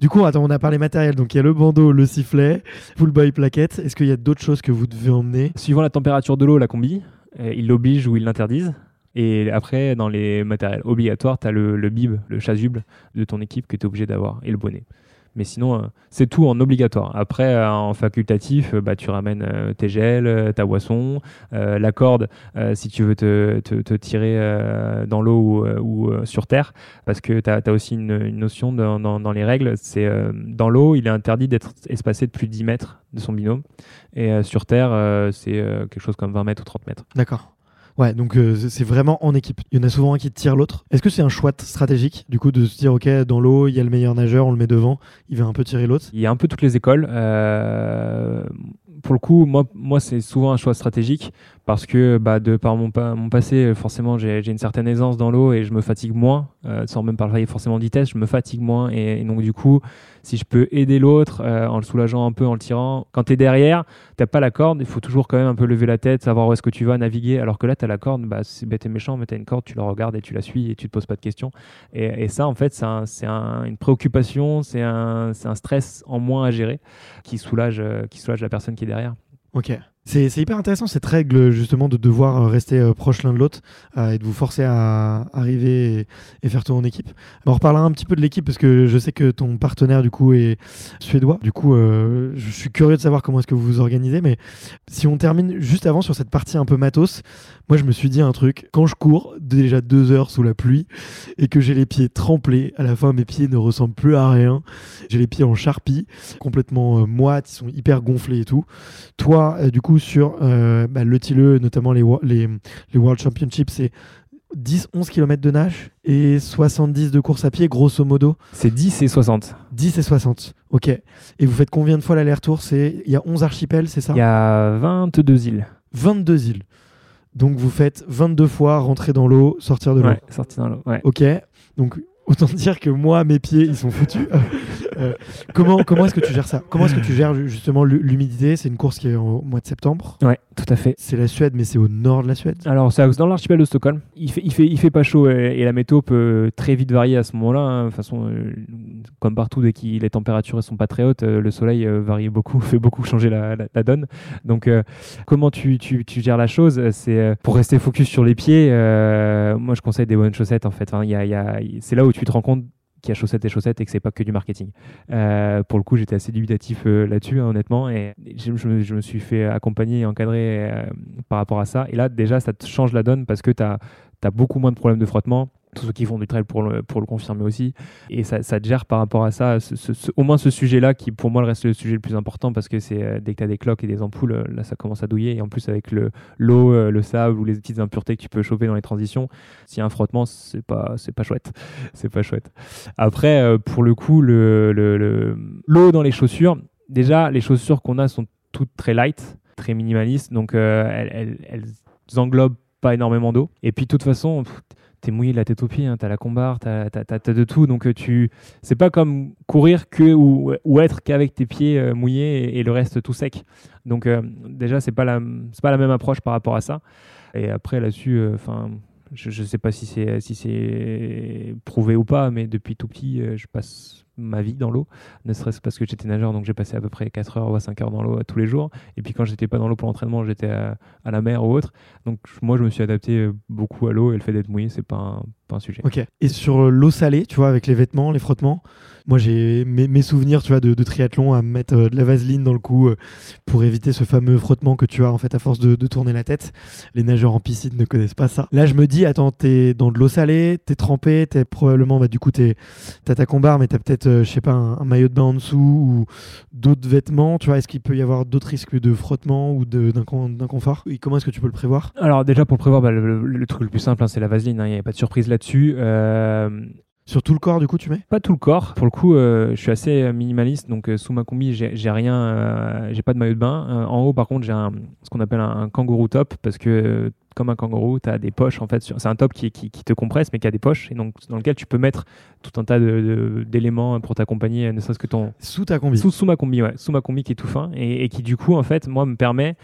du coup, attends, on a parlé matériel. Donc, il y a le bandeau, le sifflet, full boy plaquette. Est-ce qu'il y a d'autres choses que vous devez emmener? Suivant la température de l'eau, la combi, ils l'obligent ou ils l'interdisent. Et après, dans les matériels obligatoires, tu as le, le bib, le chasuble de ton équipe que tu es obligé d'avoir et le bonnet. Mais sinon, euh, c'est tout en obligatoire. Après, euh, en facultatif, euh, bah, tu ramènes tes gels, ta boisson, la corde si tu veux te, tirer dans l'eau ou, sur terre. Parce que tu as, aussi une, notion dans, les règles. C'est dans l'eau, il est interdit d'être espacé de plus de 10 mètres de son binôme. Et sur terre, c'est quelque chose comme 20 mètres ou 30 mètres. D'accord. Ouais, donc euh, c'est- vraiment en équipe. Il y en a souvent un qui tire l'autre. Est-ce que c'est un choix stratégique, du coup, de se dire, ok, dans l'eau, il y a le meilleur nageur, on le met devant, il va un peu tirer l'autre? Il y a un peu toutes les écoles. Euh, pour le coup, moi, moi c'est souvent un choix stratégique parce que bah, de par mon, pa- mon passé, forcément, j'ai une certaine aisance dans l'eau et je me fatigue moins, euh, sans même parler forcément de vitesse, je me fatigue moins. Et, donc, du coup, si je peux aider l'autre euh, en le soulageant un peu, en le tirant, quand tu es derrière, tu pas la corde, il faut toujours quand même un peu lever la tête, savoir où est-ce que tu vas naviguer. Alors que là, tu as la corde, bah, c'est bête et méchant, mais tu as une corde, tu la regardes et tu la suis et tu te poses pas de questions. Et, ça, en fait, c'est un- c'est un- une préoccupation, c'est un, stress en moins à gérer euh, qui soulage la personne qui est derrière. Ok. C'est hyper intéressant cette règle justement de devoir euh, rester euh, proche l'un de l'autre euh, et de vous forcer à arriver et, faire tout en équipe. On reparlera un petit peu de l'équipe parce que je sais que ton partenaire du coup est suédois. Du coup, je suis curieux de savoir comment est-ce que vous vous organisez. Mais si on termine juste avant sur cette partie un peu matos, moi je me suis dit un truc. Quand je cours déjà deux heures sous la pluie et que j'ai les pieds trempés, à la fin mes pieds ne ressemblent plus à rien. J'ai les pieds en charpie, complètement moites, ils sont hyper gonflés et tout. Toi, du coup, sur euh, bah, le Tilleux, notamment les, wo- les, les World Championships, c'est 10-11 km de nage et 70 de course à pied, grosso modo. C'est 10 et 60. 10 et 60. Ok. Et vous faites combien de fois l'aller-retour? Il y a 11 archipels, c'est ça? Il y a 22 îles. 22 îles. Donc vous faites 22 fois rentrer dans l'eau, sortir de l'eau. Ouais, sorties dans l'eau. Ouais. Ok. Donc autant dire que moi, mes pieds, ils sont foutus. Euh, comment comment est-ce que tu gères ça? Comment est-ce que tu gères justement l'hu- l'humidité? C'est une course qui est au mois de septembre. ouais, tout à fait. C'est la Suède, mais c'est au nord de la Suède. Alors, c'est dans l'archipel de Stockholm. Il fait, il, fait, il fait pas chaud et, et la météo peut très vite varier à ce moment-là. hein. De toute façon, euh, comme partout, dès que les températures ne sont pas très hautes, euh, le soleil varie beaucoup, fait beaucoup changer la, la- la donne. Donc, comment tu, tu, tu gères la chose? C'est pour rester focus sur les pieds. moi, je conseille des bonnes chaussettes en fait. Enfin, y a- y a- c'est là où tu te rends compte qu'il y a chaussettes et chaussettes et que c'est pas que du marketing. Euh, pour le coup, j'étais assez dubitatif euh, là-dessus, hein, honnêtement, et je, je me, je me suis fait accompagner et encadrer euh, par rapport à ça. Et là, déjà, ça te change la donne parce que tu as, beaucoup moins de problèmes de frottement. Tous ceux qui font du trail pour le, confirmer aussi. Et ça, te gère par rapport à ça, au moins ce sujet-là qui, pour moi, reste le sujet le plus important parce que c'est euh, dès que tu as des cloques et des ampoules, euh, là, ça commence à douiller. Et en plus, avec le- l'eau, euh, le sable ou les petites impuretés que tu peux choper dans les transitions, s'il y a un frottement, c'est pas, c'est pas chouette. C'est pas chouette. Après, pour le coup, le- le- le- l'eau dans les chaussures, déjà, les chaussures qu'on a sont toutes très light, très minimalistes, donc elles, elles, englobent pas énormément d'eau. Et puis, de toute façon, t'es mouillé de la tête aux pieds, hein, t'as la combarre, t'as, t'as de tout, donc euh, tu, c'est pas comme courir que ou, ou être qu'avec tes pieds euh, mouillés et, le reste tout sec. Donc euh, déjà, c'est pas la, c'est pas la même approche par rapport à ça. Et après là-dessus, enfin. je ne sais pas si c'est si prouvé ou pas, mais depuis tout petit, euh, je passe ma vie dans l'eau, ne serait-ce parce que j'étais nageur, donc j'ai passé à peu près 4 heures ou 5 heures dans l'eau euh, tous les jours. Et puis quand j'étais pas dans l'eau pour l'entraînement, j'étais à, à la mer ou autre. Donc moi, je me suis adapté euh, beaucoup à l'eau et le fait d'être mouillé, c'est pas un, pas un sujet. Ok. Et sur euh, l'eau salée, tu vois, avec les vêtements, les frottements, moi j'ai mes, mes souvenirs, tu vois, de, de triathlon à me mettre euh, de la vaseline dans le cou euh, pour éviter ce fameux frottement que tu as en fait à force de, de tourner la tête. Les nageurs en piscine ne connaissent pas ça. Là, je me dis, attends, t'es dans de l'eau salée, t'es trempé, t'es probablement, bah du coup, t'es, t'as ta combarre, mais t'as peut-être, je sais pas, un, un maillot de bain en dessous ou d'autres vêtements. Tu vois, est-ce qu'il peut y avoir d'autres risques de frottement ou d'inconfort? Et comment est-ce que tu peux le prévoir? Alors déjà pour le prévoir, bah, le, le- le truc le plus simple, hein, c'est la vaseline. Il n'y a pas de surprise là-dessus. Euh, Sur tout le corps, du coup, tu mets? Pas tout le corps. Pour le coup, euh, je suis assez euh, minimaliste. Donc, euh, sous ma combi, j'ai rien. euh, j'ai pas de maillot de bain. En haut, par contre, j'ai un, ce qu'on appelle un, un kangourou top parce que, comme un kangourou, tu as des poches. En fait, sur- c'est un top qui, qui, qui te compresse, mais qui a des poches. Et donc, dans lequel tu peux mettre tout un tas d'éléments pour t'accompagner, ne serait-ce que ton, Sous ta combi. sous, sous ma combi, ouais, sous ma combi qui est tout fin et, et qui du coup en fait moi me permet,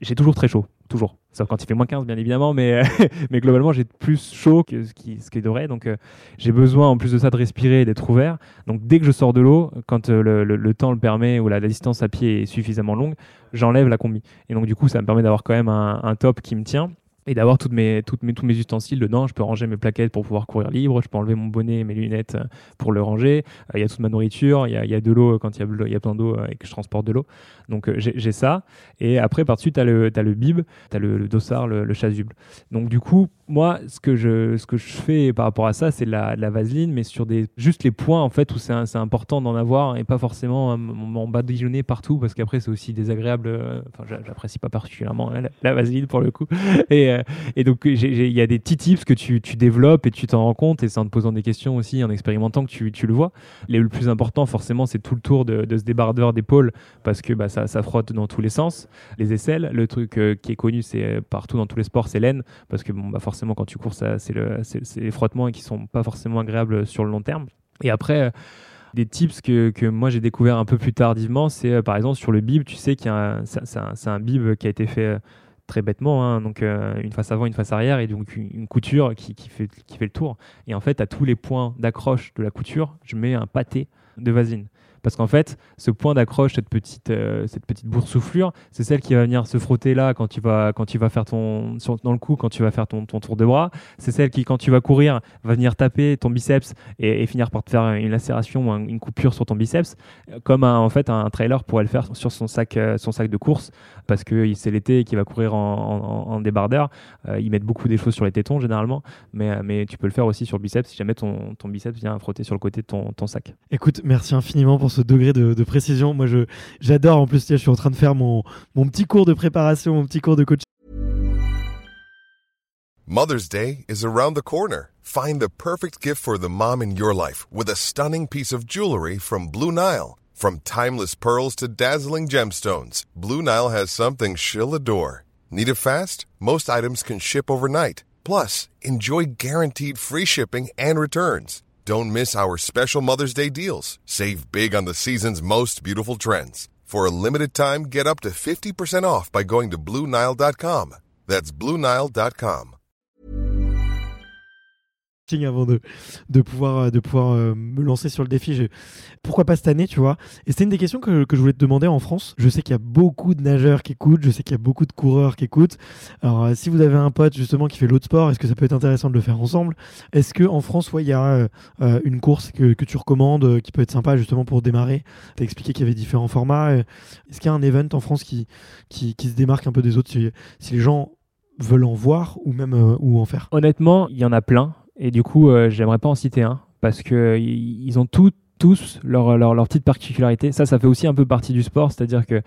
j'ai toujours très chaud, toujours. Sauf quand il fait moins 15 bien évidemment, mais, mais globalement j'ai plus chaud que ce qui, ce qui devrait. Donc euh, j'ai besoin en plus de ça de respirer et d'être ouvert. Donc dès que je sors de l'eau, quand euh, le, le- le temps le permet ou la, la distance à pied est suffisamment longue, j'enlève la combi. Et donc du coup ça me permet d'avoir quand même un, un top qui me tient. Et d'avoir toutes mes, toutes mes, tous mes ustensiles dedans. Je peux ranger mes plaquettes pour pouvoir courir libre, je peux enlever mon bonnet, mes lunettes euh, pour le ranger. Euh, il y a toute ma nourriture, il y a, y a, de l'eau quand il y a, y a plein d'eau et que je transporte de l'eau. Donc j'ai ça. Et après, par-dessus, tu as le, as le bib, tu as le, le, dossard, le, le chasuble. Donc du coup, moi, ce que je, ce que je fais par rapport à ça, c'est la, la, vaseline, mais sur des, juste les points en fait où c'est important d'en avoir et pas forcément m'en badigeonner partout parce qu'après c'est aussi désagréable. Euh, enfin, j'apprécie pas particulièrement la, la, vaseline pour le coup. Et, euh, et donc il y a des petits tips que tu, tu développes et tu t'en rends compte et c'est en te posant des questions aussi, en expérimentant que tu, tu le vois. Le plus important forcément, c'est tout le tour de, de ce débardeur d'épaule parce que bah, ça, ça, frotte dans tous les sens. Les aisselles, le truc euh, qui est connu, c'est partout dans tous les sports, c'est l'aine parce que bon, bah, forcément quand tu cours, c'est le, les frottements qui sont pas forcément agréables sur le long terme. Et après, euh, des tips que, que moi j'ai découvert un peu plus tardivement, c'est euh, par exemple sur le bib, tu sais qu'il c'est un, bib qui a été fait euh, très bêtement, hein, donc une face avant, une face arrière, et donc une, couture qui fait le tour. Et en fait, à tous les points d'accroche de la couture, je mets un pâté de vasine. Parce qu'en fait, ce point d'accroche, cette petite, euh, cette petite boursouflure, c'est celle qui va venir se frotter là quand tu vas, quand tu vas faire ton, dans le cou, quand tu vas faire ton, tour de bras. C'est celle qui, quand tu vas courir, va venir taper ton biceps et, finir par te faire une lacération ou une coupure sur ton biceps, comme un, en fait un trailer pourrait le faire sur son sac, euh, son sac de course, parce que c'est l'été et qu'il va courir en, débardeur. Euh, ils mettent beaucoup des choses sur les tétons généralement, mais, mais tu peux le faire aussi sur le biceps si jamais ton, ton biceps vient frotter sur le côté de ton, ton sac. Écoute, merci infiniment pour ce degré de, de précision. Moi, je, j'adore. En plus, je suis en train de faire mon, mon petit cours de préparation, mon petit cours de coaching. Mother's Day is around the corner. Find the perfect gift for the mom in your life with a stunning piece of jewelry from Blue Nile. From timeless pearls to dazzling gemstones, Blue Nile has something she'll adore. Need it fast? Most items can ship overnight. Plus, enjoy guaranteed free shipping and returns. Don't miss our special Mother's Day deals. Save big on the season's most beautiful trends. For a limited time, get up to 50% off by going to Bluenile.com. That's Bluenile.com. Avant de, de pouvoir, de pouvoir euh, me lancer sur le défi, je, pourquoi pas cette année, tu vois? Et c'était une des questions que, que, je voulais te demander en France. Je sais qu'il y a beaucoup de nageurs qui écoutent, je sais qu'il y a beaucoup de coureurs qui écoutent. Alors, euh, si vous avez un pote justement qui fait l'autre sport, est-ce que ça peut être intéressant de le faire ensemble? Est-ce que en France, ouais, il y a euh, une course que, que, tu recommandes, qui peut être sympa justement pour démarrer? Tu as expliqué qu'il y avait différents formats. Est-ce qu'il y a un event en France qui, qui, qui se démarque un peu des autres si, si les gens veulent en voir ou même ou en faire? Honnêtement, il y en a plein. Et du coup, euh, j'aimerais pas en citer un parce que ils ont tous leur, leur, leur, petite particularité. Ça, ça fait aussi un peu partie du sport, c'est-à-dire que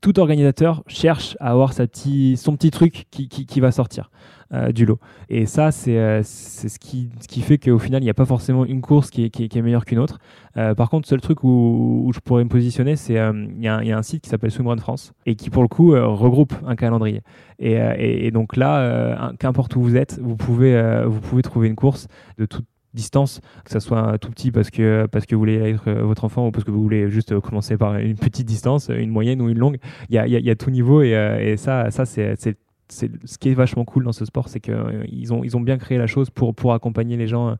tout organisateur cherche à avoir sa petit, son petit truc qui, qui, va sortir. Euh, du lot. Et ça, c'est euh, ce, qui, ce qui fait qu'au final, il n'y a pas forcément une course qui est, qui est, meilleure qu'une autre. Euh, par contre, seul truc où, où, je pourrais me positionner, c'est il y, y, a un site qui s'appelle Swimrun France et qui, pour le coup, regroupe un calendrier. Et, et, et donc là, qu'importe où vous êtes, vous pouvez, vous pouvez trouver une course de toute distance, que ça soit tout petit parce que, parce que vous voulez être votre enfant ou parce que vous voulez juste commencer par une petite distance, une moyenne ou une longue. Il y a, tout niveau et, et ça, ça c'est c'est ce qui est vachement cool dans ce sport, c'est qu'ils euh, ont, ils ont bien créé la chose pour, pour accompagner les gens euh,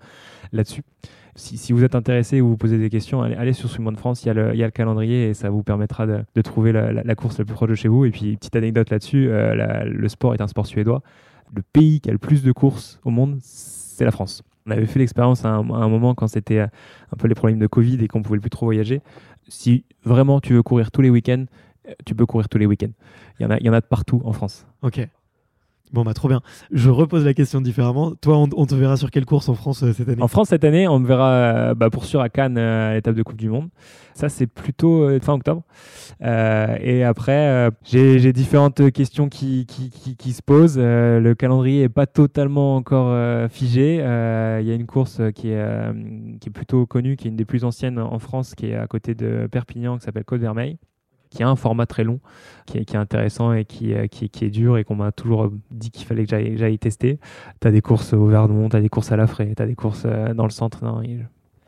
là-dessus. Si, vous êtes intéressé ou vous posez des questions, allez, allez sur Swimrun France, il y, a le, calendrier et ça vous permettra de, de trouver la, course la plus proche de chez vous. Et puis, petite anecdote là-dessus, euh, le sport est un sport suédois. Le pays qui a le plus de courses au monde, c'est la France. On avait fait l'expérience à, un moment quand c'était un peu les problèmes de Covid et qu'on pouvait plus trop voyager. Si vraiment tu veux courir tous les week-ends, tu peux courir tous les week-ends. Il y en a, il y en a de partout en France. Ok. Bon, bah trop bien. Je repose la question différemment. Toi, on, te verra sur quelle course en France euh, cette année? En France, cette année, on me verra euh, bah, pour sûr à Cannes euh, à l'étape de Coupe du Monde. Ça, c'est plutôt fin octobre. et après, j'ai différentes questions qui, qui, qui, se posent. le calendrier n'est pas totalement encore figé. Il y a une course qui est, plutôt connue, qui est une des plus anciennes en France, qui est à côté de Perpignan, qui s'appelle Côte Vermeille qui a un format très long, qui est, intéressant et qui, qui, est dur et qu'on m'a toujours dit qu'il fallait que j'aille tester. Tu as des courses au Verdon, tu as des courses à la Frais, tu as des courses euh, dans le centre. Non,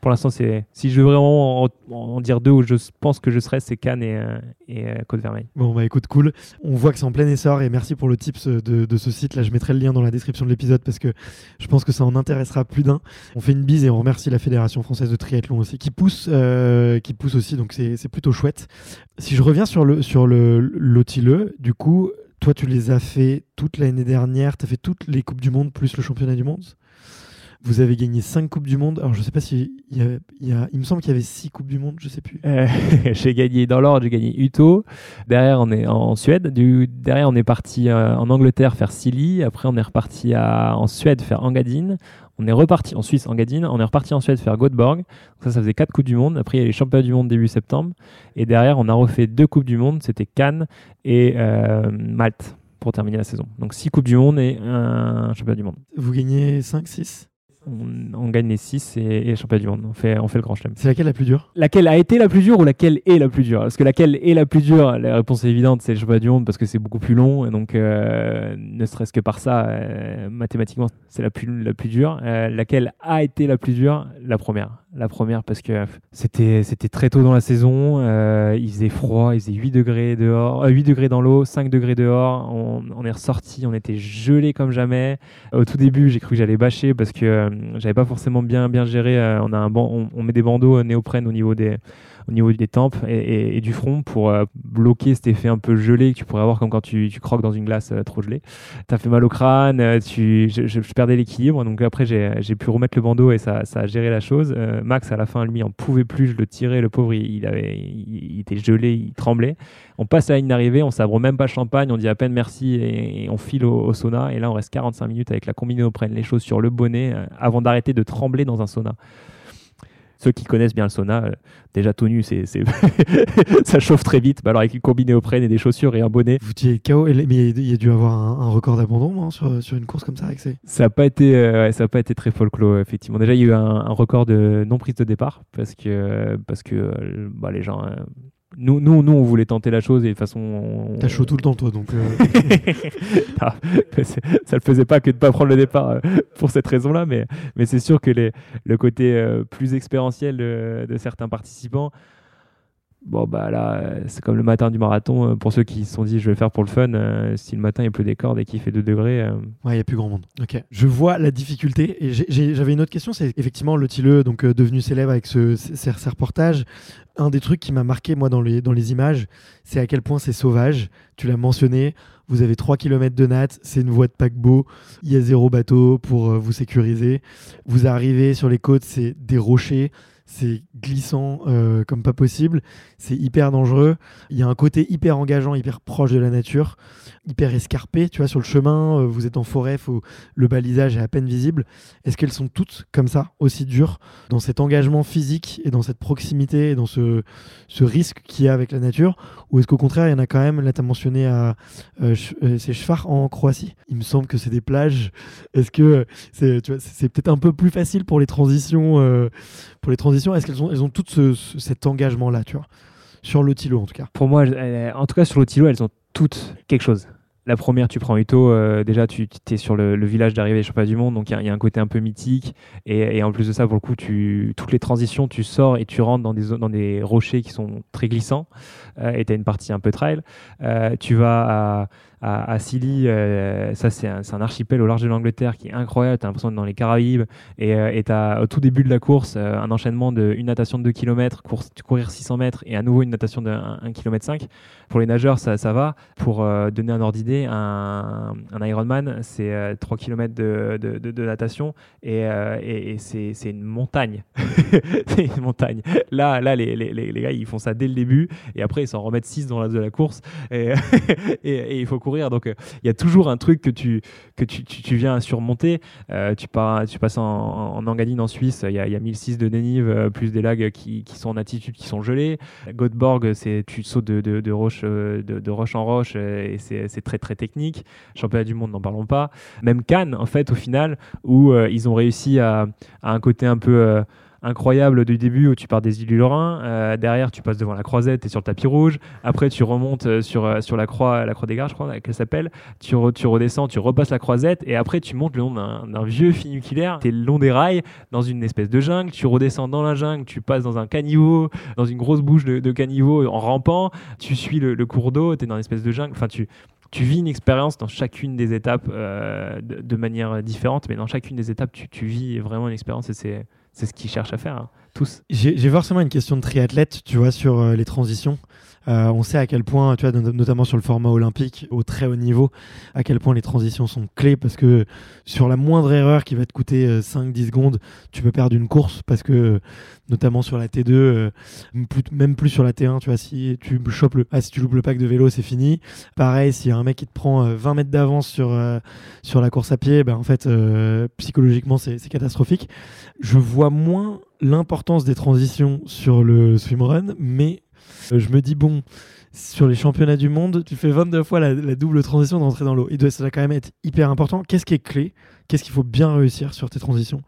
pour l'instant, c'est si je veux vraiment en, dire deux où je pense que je serais, c'est Cannes et, euh, euh, Côte Vermeille. Bon, bah écoute, cool. On voit que c'est en plein essor et merci pour le tips de, de ce site. Là, je mettrai le lien dans la description de l'épisode parce que je pense que ça en intéressera plus d'un. On fait une bise et on remercie la Fédération française de triathlon aussi qui pousse, euh, qui pousse aussi, donc c'est plutôt chouette. Si je reviens sur le sur le du coup, Toi, tu les as fait toute l'année dernière. Tu as fait toutes les Coupes du Monde plus le championnat du monde? Vous avez gagné 5 Coupes du Monde. Alors, je sais pas si. Il, y a, il, y a, il me semble qu'il y avait 6 Coupes du Monde, je sais plus. Euh, j'ai gagné dans l'ordre, j'ai gagné Uto. Derrière, on est en Suède. Du, derrière, on est parti euh, en Angleterre faire Silly. Après, on est reparti à, en Suède faire Engadine. On est reparti en Suisse, Engadine. On est reparti en Suède faire Göteborg. Ça, ça faisait 4 Coupes du Monde. Après, il y a les Championnats du Monde début septembre. Et derrière, on a refait deux Coupes du Monde. C'était Cannes et euh, Malte pour terminer la saison. Donc 6 Coupes du Monde et un Championnat du Monde. Vous gagnez 5, 6 on, on, gagne les 6 et, et les championnats du monde. On fait, on fait le grand chelem. C'est laquelle la plus dure? Laquelle a été la plus dure ou laquelle est la plus dure? Parce que laquelle est la plus dure, la réponse est évidente, c'est le championnat du monde parce que c'est beaucoup plus long. Et donc, euh, ne serait-ce que par ça, euh, mathématiquement, c'est la plus, la plus dure. Euh, laquelle a été la plus dure? La première. La première parce que c'était, c'était très tôt dans la saison. Euh, il faisait froid, il faisait 8 degrés dehors, 8 degrés dans l'eau, 5 degrés dehors. On, est ressorti, on était gelé comme jamais. Au tout début, j'ai cru que j'allais bâcher parce que j'avais pas forcément bien bien géré. Euh, on a un on, on, met des bandeaux néoprène au niveau des au niveau des tempes et, du front pour euh, bloquer cet effet un peu gelé que tu pourrais avoir comme quand tu, croques dans une glace euh, trop gelée. T'as fait mal au crâne, euh, tu, je, perdais l'équilibre, donc après j'ai pu remettre le bandeau et ça, ça a géré la chose. Max à la fin lui en pouvait plus, je le tirais, le pauvre il, il était gelé, il tremblait. On passe à la ligne d'arrivée, on sabre même pas champagne, on dit à peine merci et, on file au, au, sauna et là on reste 45 minutes avec la combinaison on prenne les choses sur le bonnet avant d'arrêter de trembler dans un sauna ceux qui connaissent bien le sauna, euh, déjà tout nu, c'est, ça chauffe très vite. Bah alors avec une combinaison néoprène et des chaussures et un bonnet. Vous étiez KO, mais il y a dû avoir un, un record d'abandon sur, sur, une course comme ça avec. Ça n'a pas été, euh, ça a pas été très folklore effectivement. Déjà il y a eu un, un, record de non prise de départ parce que parce que euh, bah, les gens nous, nous, nous, on voulait tenter la chose et de toute façon. On... T'as chaud tout le temps, toi, donc. Euh... non, ça le faisait pas que de pas prendre le départ euh, pour cette raison-là, mais, mais c'est sûr que les, le côté euh, plus expérientiel de, de, certains participants. Bon, bah là, c'est comme le matin du marathon. Euh, pour ceux qui se sont dit, je vais faire pour le fun, euh, si le matin il pleut des cordes et qu'il fait 2 degrés. Euh... Ouais, il n'y a plus grand monde. Ok. Je vois la difficulté. Et j'avais une autre question c'est effectivement le Tilleux, donc euh, devenu célèbre avec ce, ces reportages. Un des trucs qui m'a marqué, moi, dans les, dans les images, c'est à quel point c'est sauvage. Tu l'as mentionné. Vous avez 3 km de natte, c'est une voie de paquebot, il y a zéro bateau pour vous sécuriser. Vous arrivez sur les côtes, c'est des rochers c'est glissant euh, comme pas possible, c'est hyper dangereux. Il y a un côté hyper engageant, hyper proche de la nature, hyper escarpé. Tu vois, sur le chemin, euh, vous êtes en forêt, le balisage est à peine visible. Est-ce qu'elles sont toutes comme ça, aussi dures, dans cet engagement physique et dans cette proximité et dans ce, risque qu'il y a avec la nature Ou est-ce qu'au contraire, il y en a quand même, là tu as mentionné euh, c'est Schwar en Croatie, il me semble que c'est des plages. Est-ce que c'est peut-être un peu plus facile pour les transitions, pour les transitions est-ce qu'elles ont, elles toutes ce, ce, cet engagement-là, tu vois Sur l'Otilo, en tout cas? Pour moi, en tout cas, sur l'Otilo, elles ont toutes quelque chose. La première, tu prends Uto, euh, déjà tu es sur le, village d'arrivée des championnats du monde, donc il y, a un côté un peu mythique. Et, en plus de ça, pour le coup, toutes les transitions, tu sors et tu rentres dans des, dans des rochers qui sont très glissants. Euh, et tu as une partie un peu trail. Euh, tu vas à, à, à Scilly, euh, ça c'est un, archipel au large de l'Angleterre qui est incroyable, tu as l'impression d'être dans les Caraïbes, et euh, tu as au tout début de la course euh, un enchaînement de une natation de 2 km, course, courir 600 mètres, et à nouveau une natation de 1 km 5. Pour les nageurs, ça, ça va. Pour euh, donner un ordre d'idée, un, Ironman, c'est 3 km de, de, natation, et, et, et c'est une montagne. c'est une montagne. Là, là les, les, les, gars, ils font ça dès le début, et après, ils s'en remettent 6 dans la de la course, et, et, il faut. Donc, il euh, y a toujours un truc que tu, que tu, tu, viens à surmonter. Euh, tu, pars, tu passes en, en Engadine, en Suisse, il y a, y a 1006 de dénive, euh, plus des lags qui, qui, sont en altitude, qui sont gelés. Göteborg, tu sautes de, de, roche, de, roche en roche et c'est très, très technique. Championnat du monde, n'en parlons pas. Même Cannes, en fait, au final, où ils ont réussi à, à, un côté un peu incroyable du début où tu pars des îles du Lorrain. Euh, derrière, tu passes devant la croisette et sur le tapis rouge. Après, tu remontes euh, sur, euh, sur la croix, la croix des gares, je crois qu'elle s'appelle. Tu, tu redescends, tu repasses la croisette et après, tu montes le long d'un vieux funiculaire. Tu es le long des rails dans une espèce de jungle. Tu redescends dans la jungle, tu passes dans un caniveau, dans une grosse bouche de, caniveau en rampant. Tu suis le, cours d'eau, tu es dans une espèce de jungle. Enfin, tu, tu vis une expérience dans chacune des étapes de, de, manière différente, mais dans chacune des étapes, tu, tu vis vraiment une expérience et c'est c'est ce qu'ils cherchent à faire, hein, tous. J'ai forcément une question de triathlète, tu vois, sur euh, les transitions. Euh, on sait à quel point, tu vois, no- notamment sur le format olympique, au très haut niveau, à quel point les transitions sont clés parce que sur la moindre erreur qui va te coûter euh, 5-10 secondes, tu peux perdre une course parce que, euh, notamment sur la T2, euh, même plus sur la T1, tu vois, si tu chopes le, ah, tu loupes le pack de vélo, c'est fini. Pareil, s'il y a un mec qui te prend euh, 20 mètres d'avance sur, euh, la course à pied, ben, en fait, euh, psychologiquement, c'est catastrophique. Je vois moins l'importance des transitions sur le swimrun, mais euh, je me dis, bon, sur les championnats du monde, tu fais 22 fois la, double transition d'entrer dans l'eau. Ça doit quand même être hyper important. Qu'est-ce qui est clé? Qu'est-ce qu'il faut bien réussir sur tes transitions?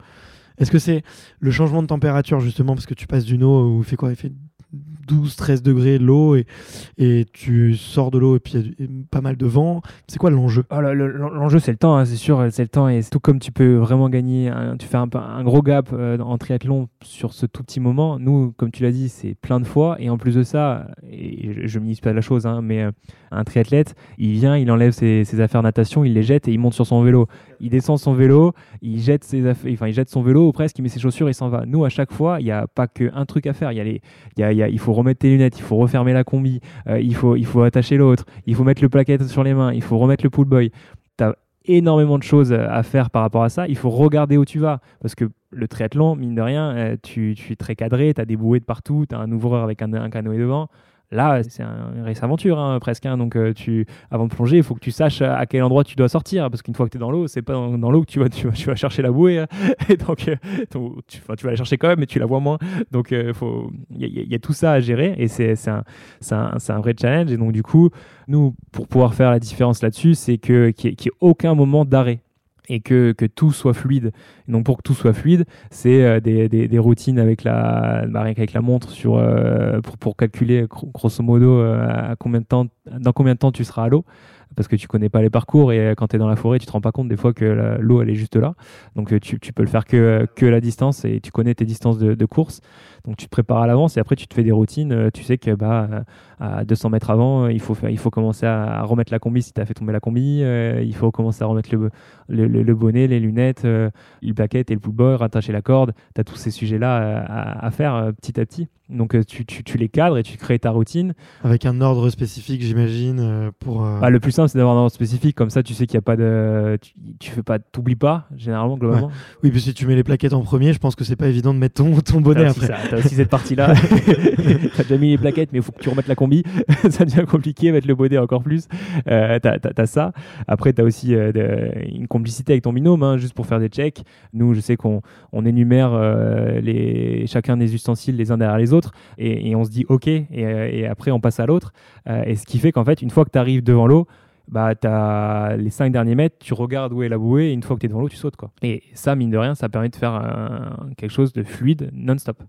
Est-ce que c'est le changement de température, justement, parce que tu passes d'une eau où il fait quoi? 12, 13 degrés de l'eau et, et tu sors de l'eau et puis il y a pas mal de vent. C'est quoi l'enjeu? Ah, le- le- L'enjeu, c'est le temps, hein, c'est sûr, c'est le temps. Et tout comme tu peux vraiment gagner, tu fais un, gros gap euh, en triathlon sur ce tout petit moment. Nous, comme tu l'as dit, c'est plein de fois. Et en plus de ça, et je, je minimise pas la chose, hein, mais euh, un triathlète, il vient, il enlève ses, ses affaires natation, il les jette et il monte sur son vélo. Il descend son vélo, il jette, ses affaires, enfin, il jette son vélo ou presque, il met ses chaussures et s'en va. Nous, à chaque fois, il n'y a pas qu'un truc à faire. Il y a les, il y a- faut remettre tes lunettes, il faut refermer la combi, euh, il, faut, il faut attacher l'autre, il faut mettre le plaquette sur les mains, il faut remettre le pull boy. Tu as énormément de choses à faire par rapport à ça. Il faut regarder où tu vas. Parce que le triathlon, mine de rien, euh, tu, tu es très cadré, tu as des bouées de partout, tu as un ouvreur avec un, un canoë devant. Là, c'est un- une aventure hein, presque. hein. donc, euh, tu, avant de plonger, il faut que tu saches à quel endroit tu dois sortir. Parce qu'une fois que tu es dans l'eau, c'est pas dans, l'eau que tu vas, chercher la bouée. hein. Et donc, euh, tu, vas la chercher quand même, mais tu la vois moins. Donc, euh, il y, a- tout ça à gérer. Et c'est un, vrai challenge. Et donc, du coup, nous, pour pouvoir faire la différence là-dessus, c'est qu'il n'y y ait aucun moment d'arrêt et que, que tout soit fluide. Donc pour que tout soit fluide, c'est euh, des, des, routines avec la, bah, qu'avec la montre sur, euh, pour, pour calculer gro- grosso modo euh, à combien de temps, dans combien de temps tu seras à l'eau. Parce que tu connais pas les parcours et euh, quand tu es dans la forêt, tu te rends pas compte des fois que l'eau elle est juste là. Donc euh, tu, peux le faire que, que la distance et tu connais tes distances de, course. Donc tu te prépares à l'avance et après tu te fais des routines. Euh, Tu sais que bah, euh, à 200 mètres avant, euh, il faut, commencer à, remettre la combi si tu as fait tomber la combi. Euh, il faut commencer à remettre le, bonnet, les lunettes, euh, le plaquette et le pull boy, rattacher la corde. Tu as tous ces sujets-là euh, à, à faire euh, petit à petit. Donc euh, tu, tu, tu les cadres et tu crées ta routine. Avec un ordre spécifique, j'imagine, euh, pour. euh, Bah, le plus simple, c'est d'avoir un ordre spécifique. Comme ça, tu sais qu'il n'y a pas de. Tu, tu fais pas, t'oublies pas, généralement, globalement. Oui, puis si tu mets les plaquettes en premier, je pense que c'est pas évident de mettre ton, ton bonnet aussi, après. t'as aussi cette partie-là. t'as déjà mis les plaquettes, mais il faut que tu remettes la combi. ça devient compliqué, mettre le bonnet encore plus. Euh, t'as, t'as ça. Après, t'as aussi euh, de- une complicité avec ton binôme, hein, juste pour faire des checks. Nous, je sais qu'on on énumère les, chacun des ustensiles les uns derrière les autres et, on se dit OK, et, euh, après, on passe à l'autre. Euh, et ce qui fait qu'en fait, une fois que tu arrives devant l'eau, bah, t'as les 5 derniers mètres, tu regardes où est la bouée, et une fois que tu es devant l'eau, tu sautes. Quoi. Et ça, mine de rien, ça permet de faire un- quelque chose de fluide, non-stop,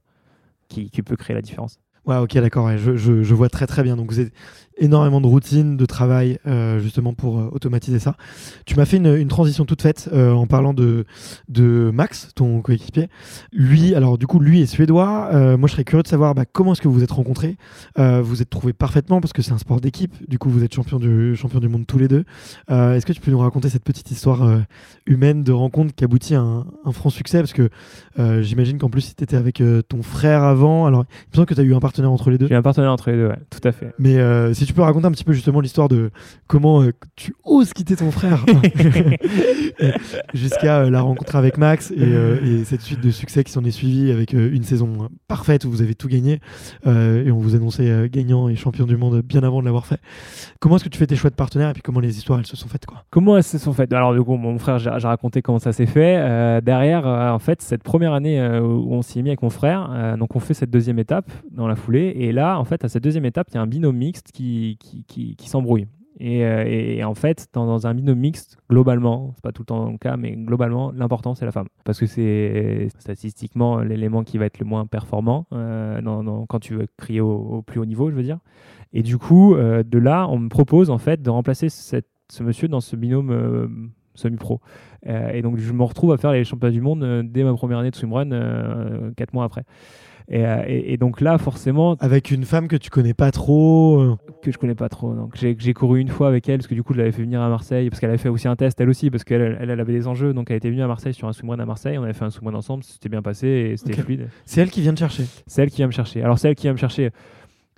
qui, peut créer la différence. Ouais, ok, d'accord. je, je- je vois très très bien. Donc vous avez énormément de routines, de travail, euh, justement pour euh, automatiser ça. Tu m'as fait une, une transition toute faite euh, en parlant de, de Max, ton coéquipier. Lui, alors du coup, lui est suédois. Moi, je serais curieux de savoir bah, comment est-ce que vous vous êtes rencontrés. Euh, vous êtes trouvés parfaitement parce que c'est un sport d'équipe. Du coup, vous êtes champion du, champion du monde tous les deux. Est-ce que tu peux nous raconter cette petite histoire humaine de rencontre qui aboutit à un, un franc succès? Parce que j'imagine qu'en plus, si tu étais avec ton frère avant, alors il me semble que tu as eu un partenaire entre les deux. J'ai un partenaire entre les deux, ouais, tout à fait. Mais si tu peux raconter un petit peu justement l'histoire de comment euh, tu oses quitter ton frère jusqu'à euh, la rencontre avec Max et, euh, et cette suite de succès qui s'en est suivie avec une saison parfaite où vous avez tout gagné et on vous annonçait gagnant et champion du monde bien avant de l'avoir fait. Comment est-ce que tu fais tes choix de partenaires et puis comment les histoires elles se sont faites quoi? Comment elles se sont faites? Alors, du coup, mon frère, j'ai raconté comment ça s'est fait. Derrière, en fait, cette première année où on s'y est mis avec mon frère, donc on fait cette deuxième étape dans la foulée. Et là, en fait, à cette deuxième étape, il y a un binôme mixte qui, qui, qui, qui s'embrouille. Et, euh, et- en fait, dans, un binôme mixte, globalement, c'est pas tout le temps le cas, mais globalement, l'important c'est la femme. Parce que c'est statistiquement l'élément qui va être le moins performant euh, quand tu veux crier au, plus haut niveau, je veux dire. Et du coup, euh, de là, on me propose en fait de remplacer ce monsieur dans ce binôme semi-pro. Et donc, je me retrouve à faire les championnats du monde dès ma première année de swimrun, euh, quatre mois après. Et, euh, et- et donc là, forcément, Avec une femme que tu connais pas trop. euh, que je connais pas trop. Donc j'ai couru une fois avec elle parce que du coup je l'avais fait venir à Marseille parce qu'elle avait fait aussi un test elle aussi parce qu'elle elle, elle avait des enjeux donc elle était venue à Marseille sur un swimrun à Marseille. On avait fait un swimrun ensemble, c'était bien passé et c'était fluide. C'est elle qui vient te chercher. C'est elle qui vient me chercher. Alors c'est elle qui vient me chercher.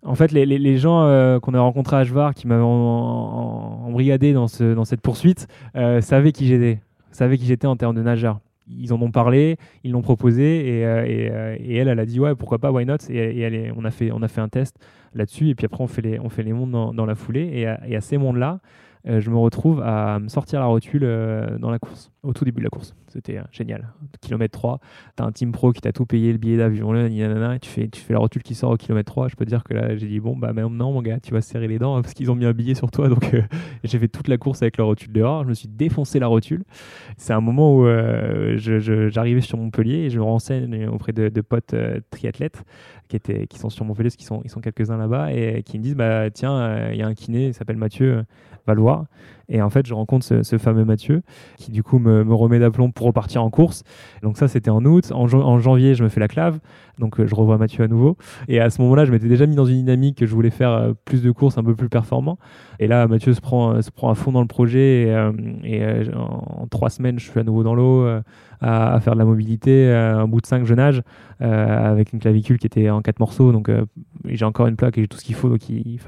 En fait, les, les- les gens euh, qu'on a rencontrés à Jvar, qui m'avaient en- en- embrigadé dans, ce, dans cette poursuite, euh, savaient qui j'étais, savaient qui j'étais en termes de nageur. Ils en ont parlé, ils l'ont proposé, et, euh, euh, et elle, elle a dit ouais, pourquoi pas, why not? Et, on, a fait, on a fait un test là-dessus, et puis après, on fait les, on fait les mondes dans, la foulée, et à, ces mondes-là, euh, je me retrouve à sortir la rotule euh, dans la course, au tout début de la course. C'était euh, génial. Kilomètre 3, t'as un team pro qui t'a tout payé, le billet d'avion, et tu fais, tu fais la rotule qui sort au kilomètre 3. Je peux te dire que là, j'ai dit, bon, bah maintenant, mon gars, tu vas serrer les dents parce qu'ils ont mis un billet sur toi. Donc, euh, j'ai fait toute la course avec la rotule dehors. Je me suis défoncé la rotule. C'est un moment où euh, j'arrivais sur Montpellier et je me renseigne auprès de, potes euh, triathlètes qui, qui sont sur parce qu'ils sont, ils sont quelques-uns là-bas, et qui me disent, bah tiens, euh, il y a un kiné, il s'appelle Mathieu, euh, va le voir. Et en fait, je rencontre ce, fameux Mathieu qui du coup me, me remet d'aplomb pour repartir en course. Donc ça, c'était en août. En, jan- en janvier, je me fais la clave. Donc euh, je revois Mathieu à nouveau. Et à ce moment-là, je m'étais déjà mis dans une dynamique que je voulais faire euh, plus de courses, un peu plus performant. Et là, Mathieu se prend, euh, se prend à fond dans le projet. Et, en, trois semaines, je suis à nouveau dans l'eau, à, faire de la mobilité. Un bout de cinq, je nage avec une clavicule qui était en quatre morceaux. Donc j'ai encore une plaque et j'ai tout ce qu'il faut. Donc il,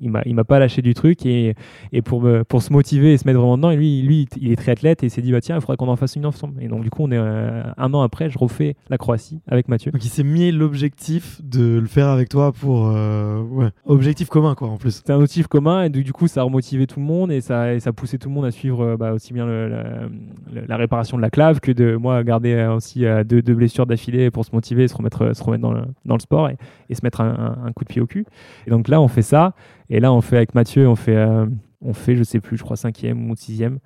il, il m'a pas lâché du truc. Et, et pour, me- pour se motiver et se mettre vraiment dedans, et lui, lui, il est triathlète et il s'est dit, bah, tiens, il faudrait qu'on en fasse une ensemble. Et donc, du coup, on est euh, un an après, je refais la Croatie avec Mathieu. Donc il s'est mis l'objectif de le faire avec toi pour euh, ouais. objectif commun quoi en plus. C'était un motif commun et du coup, ça a remotivé tout le monde et ça, et ça poussait tout le monde à suivre euh, bah, aussi bien le- la, réparation de la clave que de moi garder aussi deux, deux blessures d'affilée pour se motiver, se remettre, se remettre dans, le, dans le sport et, et se mettre un, un- un coup de pied au cul. Et donc là, on fait ça. Et là, on fait avec Mathieu, on fait, euh, on fait je sais plus, je crois cinquième ou sixième.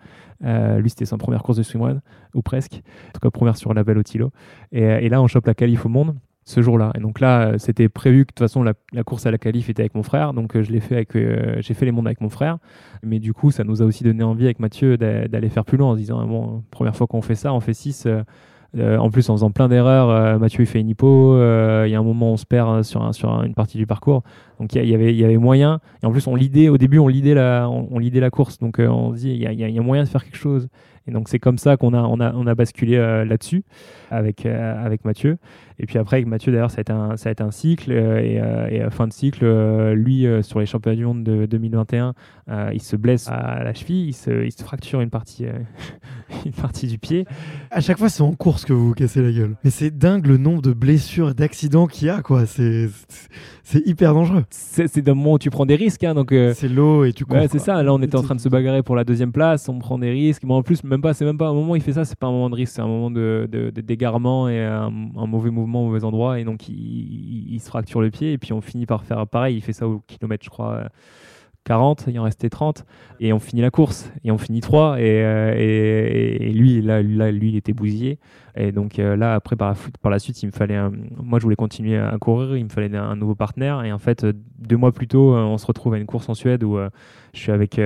Euh, lui, c'était sa première course de swimrun, ou presque. En tout cas, première sur la belle au Tilo. Et, euh, et là, on chope la qualif au monde ce jour-là. Et donc là, euh, c'était prévu que de toute façon, la, course à la qualif était avec mon frère. Donc je l'ai fait avec, j'ai fait les mondes avec mon frère. Mais du coup, ça nous a aussi donné envie avec Mathieu d'a- d'aller faire plus loin en se disant, ah bon, première fois qu'on fait ça, on fait 6. En plus, en faisant plein d'erreurs, euh, Mathieu fait une hypo. euh, Il y a un moment, on se perd euh, sur, sur un- une partie du parcours. Donc y, y avait, il y avait moyen. Et en plus, on lidait, au début, on lidait la, on, la course. Donc euh, on se dit, il y a, y a- moyen de faire quelque chose. Et donc c'est comme ça qu'on a, on a, on a basculé euh, là-dessus avec, euh, avec Mathieu. Et puis après, avec Mathieu, d'ailleurs, ça a été un, ça a été un cycle. euh, et, euh, et à fin de cycle, euh, lui, euh, sur les championnats du monde de 2021, euh, il se blesse à la cheville, il se, il se fracture une partie, euh, une partie du pied. À chaque fois c'est en course que vous vous cassez la gueule. Mais c'est dingue le nombre de blessures et d'accidents qu'il y a quoi. C'est hyper dangereux. C'est d'un moment où tu prends des risques. hein, donc, euh, C'est l'eau et tu cours. Ouais, c'est ça. Là, on était en train de se bagarrer pour la deuxième place. On prend des risques. Mais en plus, même pas. C'est même pas un moment où il fait ça. C'est pas un moment de risque. C'est un moment de, de- de d'égarement et un, un mauvais mouvement au mauvais endroit. Et donc, il, se fracture le pied. Et puis, on finit par faire pareil. Il fait ça au kilomètre, je crois. Euh, 40, il en restait 30, et on finit la course, et on finit 3, et, euh, et, lui, là, lui, il était bousillé. Et donc euh, là, après, par la, suite, il me fallait. moi, je voulais continuer à courir, il me fallait un, nouveau partenaire. Et en fait, euh, deux mois plus tôt, on se retrouve à une course en Suède où je suis avec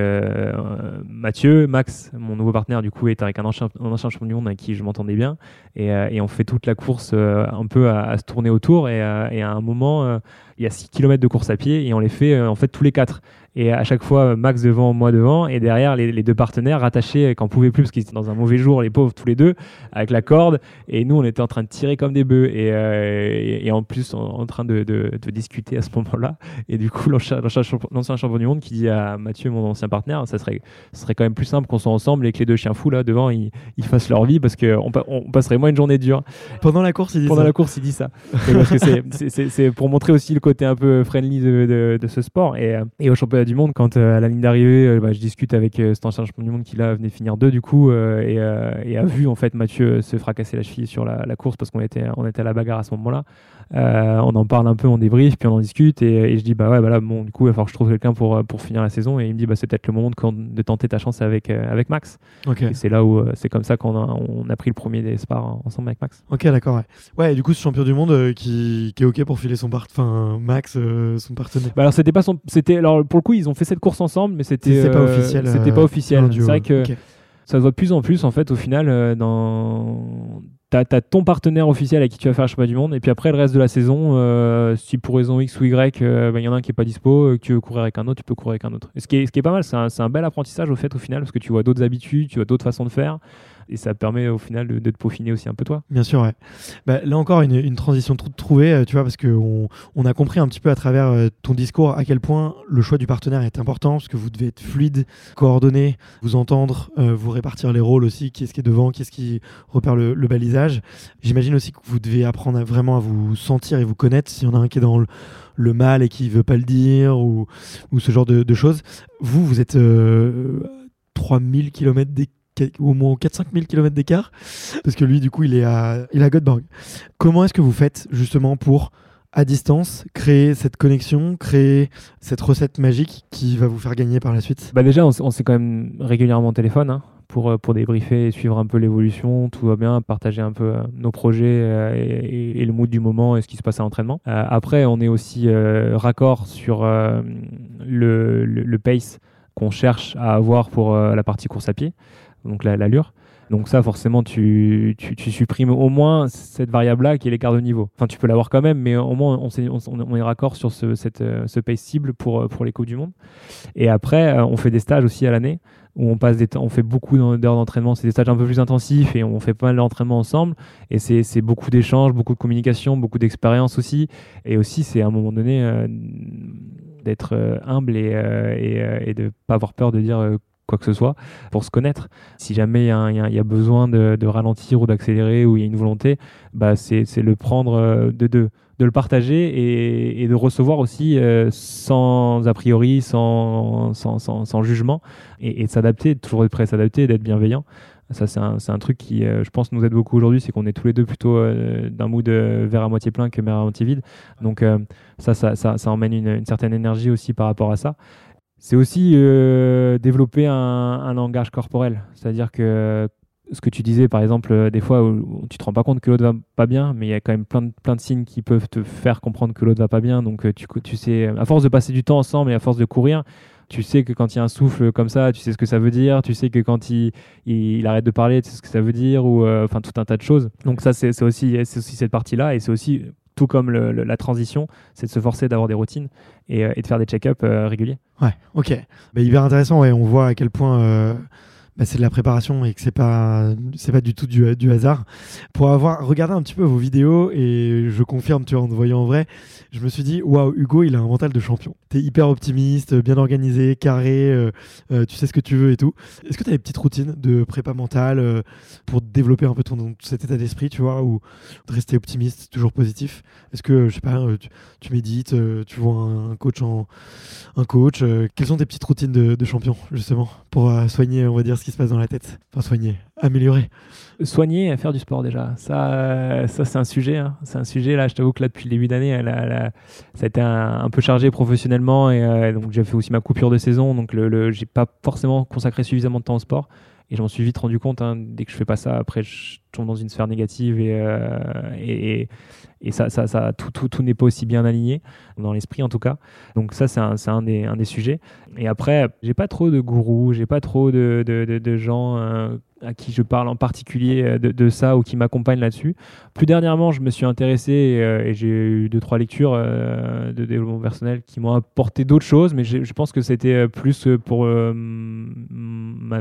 Mathieu, Max, mon nouveau partenaire, du coup, est avec un ancien, un ancien champion avec qui je m'entendais bien. Et, on fait toute la course un peu à, se tourner autour. Et, à un moment, il y a 6 km de course à pied et on les fait en fait tous les quatre. Et à chaque fois, Max devant, moi devant, et derrière les, les deux partenaires rattachés euh, quand on pouvait plus parce qu'ils étaient dans un mauvais jour, les pauvres tous les deux, avec la corde. Et nous, on était en train de tirer comme des bœufs et, euh, et, et en plus en, en train de, de- de discuter à ce moment-là. Et du coup, l'ancien l'ancien champ- l'ancien champion du monde qui dit à Mathieu, mon ancien partenaire, ça serait, ce serait quand même plus simple qu'on soit ensemble et que les deux chiens fous là devant, ils, ils fassent leur vie parce qu'on on passerait moins une journée dure. Pendant la course, il dit Pendant ça. la course, il dit ça. C'est- pour montrer aussi le côté un peu friendly de, de- de ce sport. Et, euh, et au championnat du monde, quand euh, à la ligne d'arrivée, euh, bah, je discute avec euh, cet ancien champion du monde qui là venait finir deux du coup euh, et, euh, a vu en fait Mathieu se fracasser la cheville sur la, la course parce qu'on était, on était à la bagarre à ce moment-là. Euh, on en parle un peu, on débrief, puis on en discute et, et je dis bah ouais, bah là, bon, du coup, il va falloir que je trouve quelqu'un pour, euh, pour finir la saison. Et il me dit bah c'est peut-être le moment de, de tenter ta chance avec, euh, avec Max. Ok. Et c'est là où euh, c'est comme ça qu'on a, on a pris le premier des spars ensemble avec Max. Ok, d'accord. Ouais. ouais, et du coup, ce champion du monde euh, qui, qui est ok pour filer son part, enfin Max, euh, son partenaire. Bah alors c'était pas son, c'était alors pour le coup ils ont fait cette course ensemble, mais c'était pas officiel, C'était pas officiel. C'est vrai que ça se voit de plus en plus en fait au final euh, dans t'as as ton partenaire officiel avec qui tu vas faire le championnat du monde et puis après le reste de la saison euh, si pour raison X ou Y euh, bah, il y en a un qui est pas dispo euh, que tu veux courir avec un autre tu peux courir avec un autre. Ce qui est, ce qui est pas mal c'est un, un bel apprentissage au fait au final parce que tu vois d'autres habitudes tu vois d'autres façons de faire Et ça permet au final de, te peaufiner aussi un peu toi. Bien sûr, ouais. Bah, là encore, une, transition toute trouvée, euh, tu vois, parce qu'on on a compris un petit peu à travers euh, ton discours à quel point le choix du partenaire est important, parce que vous devez être fluide, coordonné, vous entendre, euh, vous répartir les rôles aussi, qui est-ce qui est devant, qui est-ce qui repère le, balisage. J'imagine aussi que vous devez apprendre vraiment à vous sentir et vous connaître, s'il y en a un qui est dans le, mal et qui veut pas le dire, ou, ou ce genre de, choses. Vous, vous êtes euh, 3000 km au moins 4-5 000 km d'écart, parce que lui, du coup, il est à, il à Göteborg. Comment est-ce que vous faites justement pour, à distance, créer cette connexion, créer cette recette magique qui va vous faire gagner par la suite? Bah déjà, on, s'est quand même régulièrement au téléphone hein, pour, euh, pour débriefer et suivre un peu l'évolution. Tout va bien, partager un peu euh, nos projets euh, et, le mood du moment et ce qui se passe à l'entraînement. Après, on est aussi raccord sur le, pace qu'on cherche à avoir pour la partie course à pied, donc la- l'allure. Donc ça, forcément, tu, tu, supprimes au moins cette variable-là qui est l'écart de niveau. Enfin, tu peux l'avoir quand même, mais au moins on, s'est- on, est raccord sur ce, cette, euh, ce pace cible pour, euh, pour les Coupes du Monde. Et après, euh, on fait des stages aussi à l'année où on passe des on fait beaucoup d'heures d'entraînement. C'est des stages un peu plus intensifs et on fait pas mal d'entraînement ensemble. Et c'est beaucoup d'échanges, beaucoup de communication, beaucoup d'expérience aussi. Et aussi, c'est à un moment donné d'être humble et, euh, et, et de pas avoir peur de dire quoi que ce soit pour se connaître. Si jamais il y, a besoin de, ralentir ou d'accélérer ou il y a une volonté, bah c'est le prendre euh, de deux de le partager et, de recevoir aussi euh, sans a priori, sans, sans, sans, jugement, et, de s'adapter, toujours être prêt à s'adapter, d'être bienveillant. Ça, c'est un, un truc qui, euh, je pense, nous aide beaucoup aujourd'hui, c'est qu'on est tous les deux plutôt euh, d'un mood verre à moitié plein que verre à moitié vide. Donc ça, ça, ça, emmène une certaine énergie aussi par rapport à ça. C'est aussi euh, développer un, langage corporel, c'est-à-dire que ce que tu disais, par exemple, euh, des fois où, tu te rends pas compte que l'autre va pas bien, mais il y a quand même plein de, plein de signes qui peuvent te faire comprendre que l'autre va pas bien. Donc, euh, tu, tu sais, à force de passer du temps ensemble et à force de courir, tu sais que quand il y a un souffle comme ça, tu sais ce que ça veut dire. Tu sais que quand il, il, arrête de parler, tu sais ce que ça veut dire, ou enfin tout un tas de choses. Donc, ça, c'est aussi, aussi cette partie-là, et c'est aussi tout comme la transition, c'est de se forcer d'avoir des routines et, euh, et de faire des check-ups euh, réguliers. Ouais, ok. Bah, hyper intéressant, ouais. On voit à quel point euh, bah, c'est de la préparation et que c'est pas, c'est pas du tout du, hasard. Pour avoir regardé un petit peu vos vidéos et je confirme, tu vois, en te voyant en vrai, je me suis dit, waouh, Hugo, il a un mental de champion. T'es hyper optimiste, bien organisé, carré, euh, euh, tu sais ce que tu veux et tout. Est-ce que tu as des petites routines de prépa mentale euh, pour développer un peu ton, cet état d'esprit, tu vois, ou de rester optimiste, toujours positif? Est-ce que, je sais pas, tu, médites, tu vois un, coach en un coach. quelles sont tes petites routines de, champion, justement, pour soigner, on va dire, ce qui se passe dans la tête Enfin, soigner, améliorer. soigner et faire du sport déjà. Ça, euh, ça c'est un sujet. hein. C'est un sujet là. Je t'avoue que là depuis le début d'année, ça a été un, un peu chargé professionnellement et euh, donc j'ai fait aussi ma coupure de saison. Donc le, le- j'ai pas forcément consacré suffisamment de temps au sport et je m'en suis vite rendu compte. hein, dès que je fais pas ça, après je tombe dans une sphère négative et euh, et, et- ça, ça, tout, tout, tout n'est pas aussi bien aligné dans l'esprit en tout cas. Donc ça c'est un, un des, un des sujets. Et après, j'ai pas trop de gourous, j'ai pas trop de, de gens euh, à qui je parle en particulier euh, de, ça ou qui m'accompagnent là-dessus. Plus dernièrement, je me suis intéressé et, euh, j'ai eu deux trois lectures euh, de développement personnel qui m'ont apporté d'autres choses, mais je pense que c'était plus pour ma,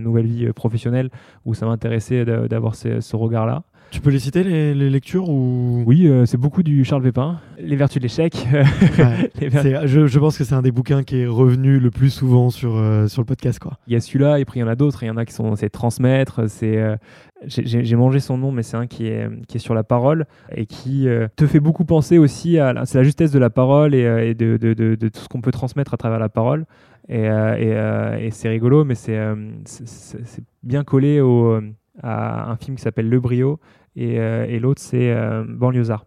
nouvelle vie professionnelle où ça m'intéressait d'avoir ce regard-là. Tu peux les citer, les, les lectures ou... Oui, euh, c'est beaucoup du Charles Pépin, Les vertus de l'échec. Ouais, ver- je, je pense que c'est un des bouquins qui est revenu le plus souvent sur, euh, sur le podcast, quoi. Il y a celui-là, et puis il y en a d'autres. Il y en a qui sont c'est transmettre. C'est euh, j'ai- mangé son nom, mais c'est un qui est qui est sur la parole et qui euh, te fait beaucoup penser aussi à la- c'est la justesse de la parole et, et de, de, de, de tout ce qu'on peut transmettre à travers la parole. Et, euh, et, et c'est rigolo, mais c'est bien collé au, à un film qui s'appelle Le Brio et, euh, et l'autre c'est euh, Banlieusard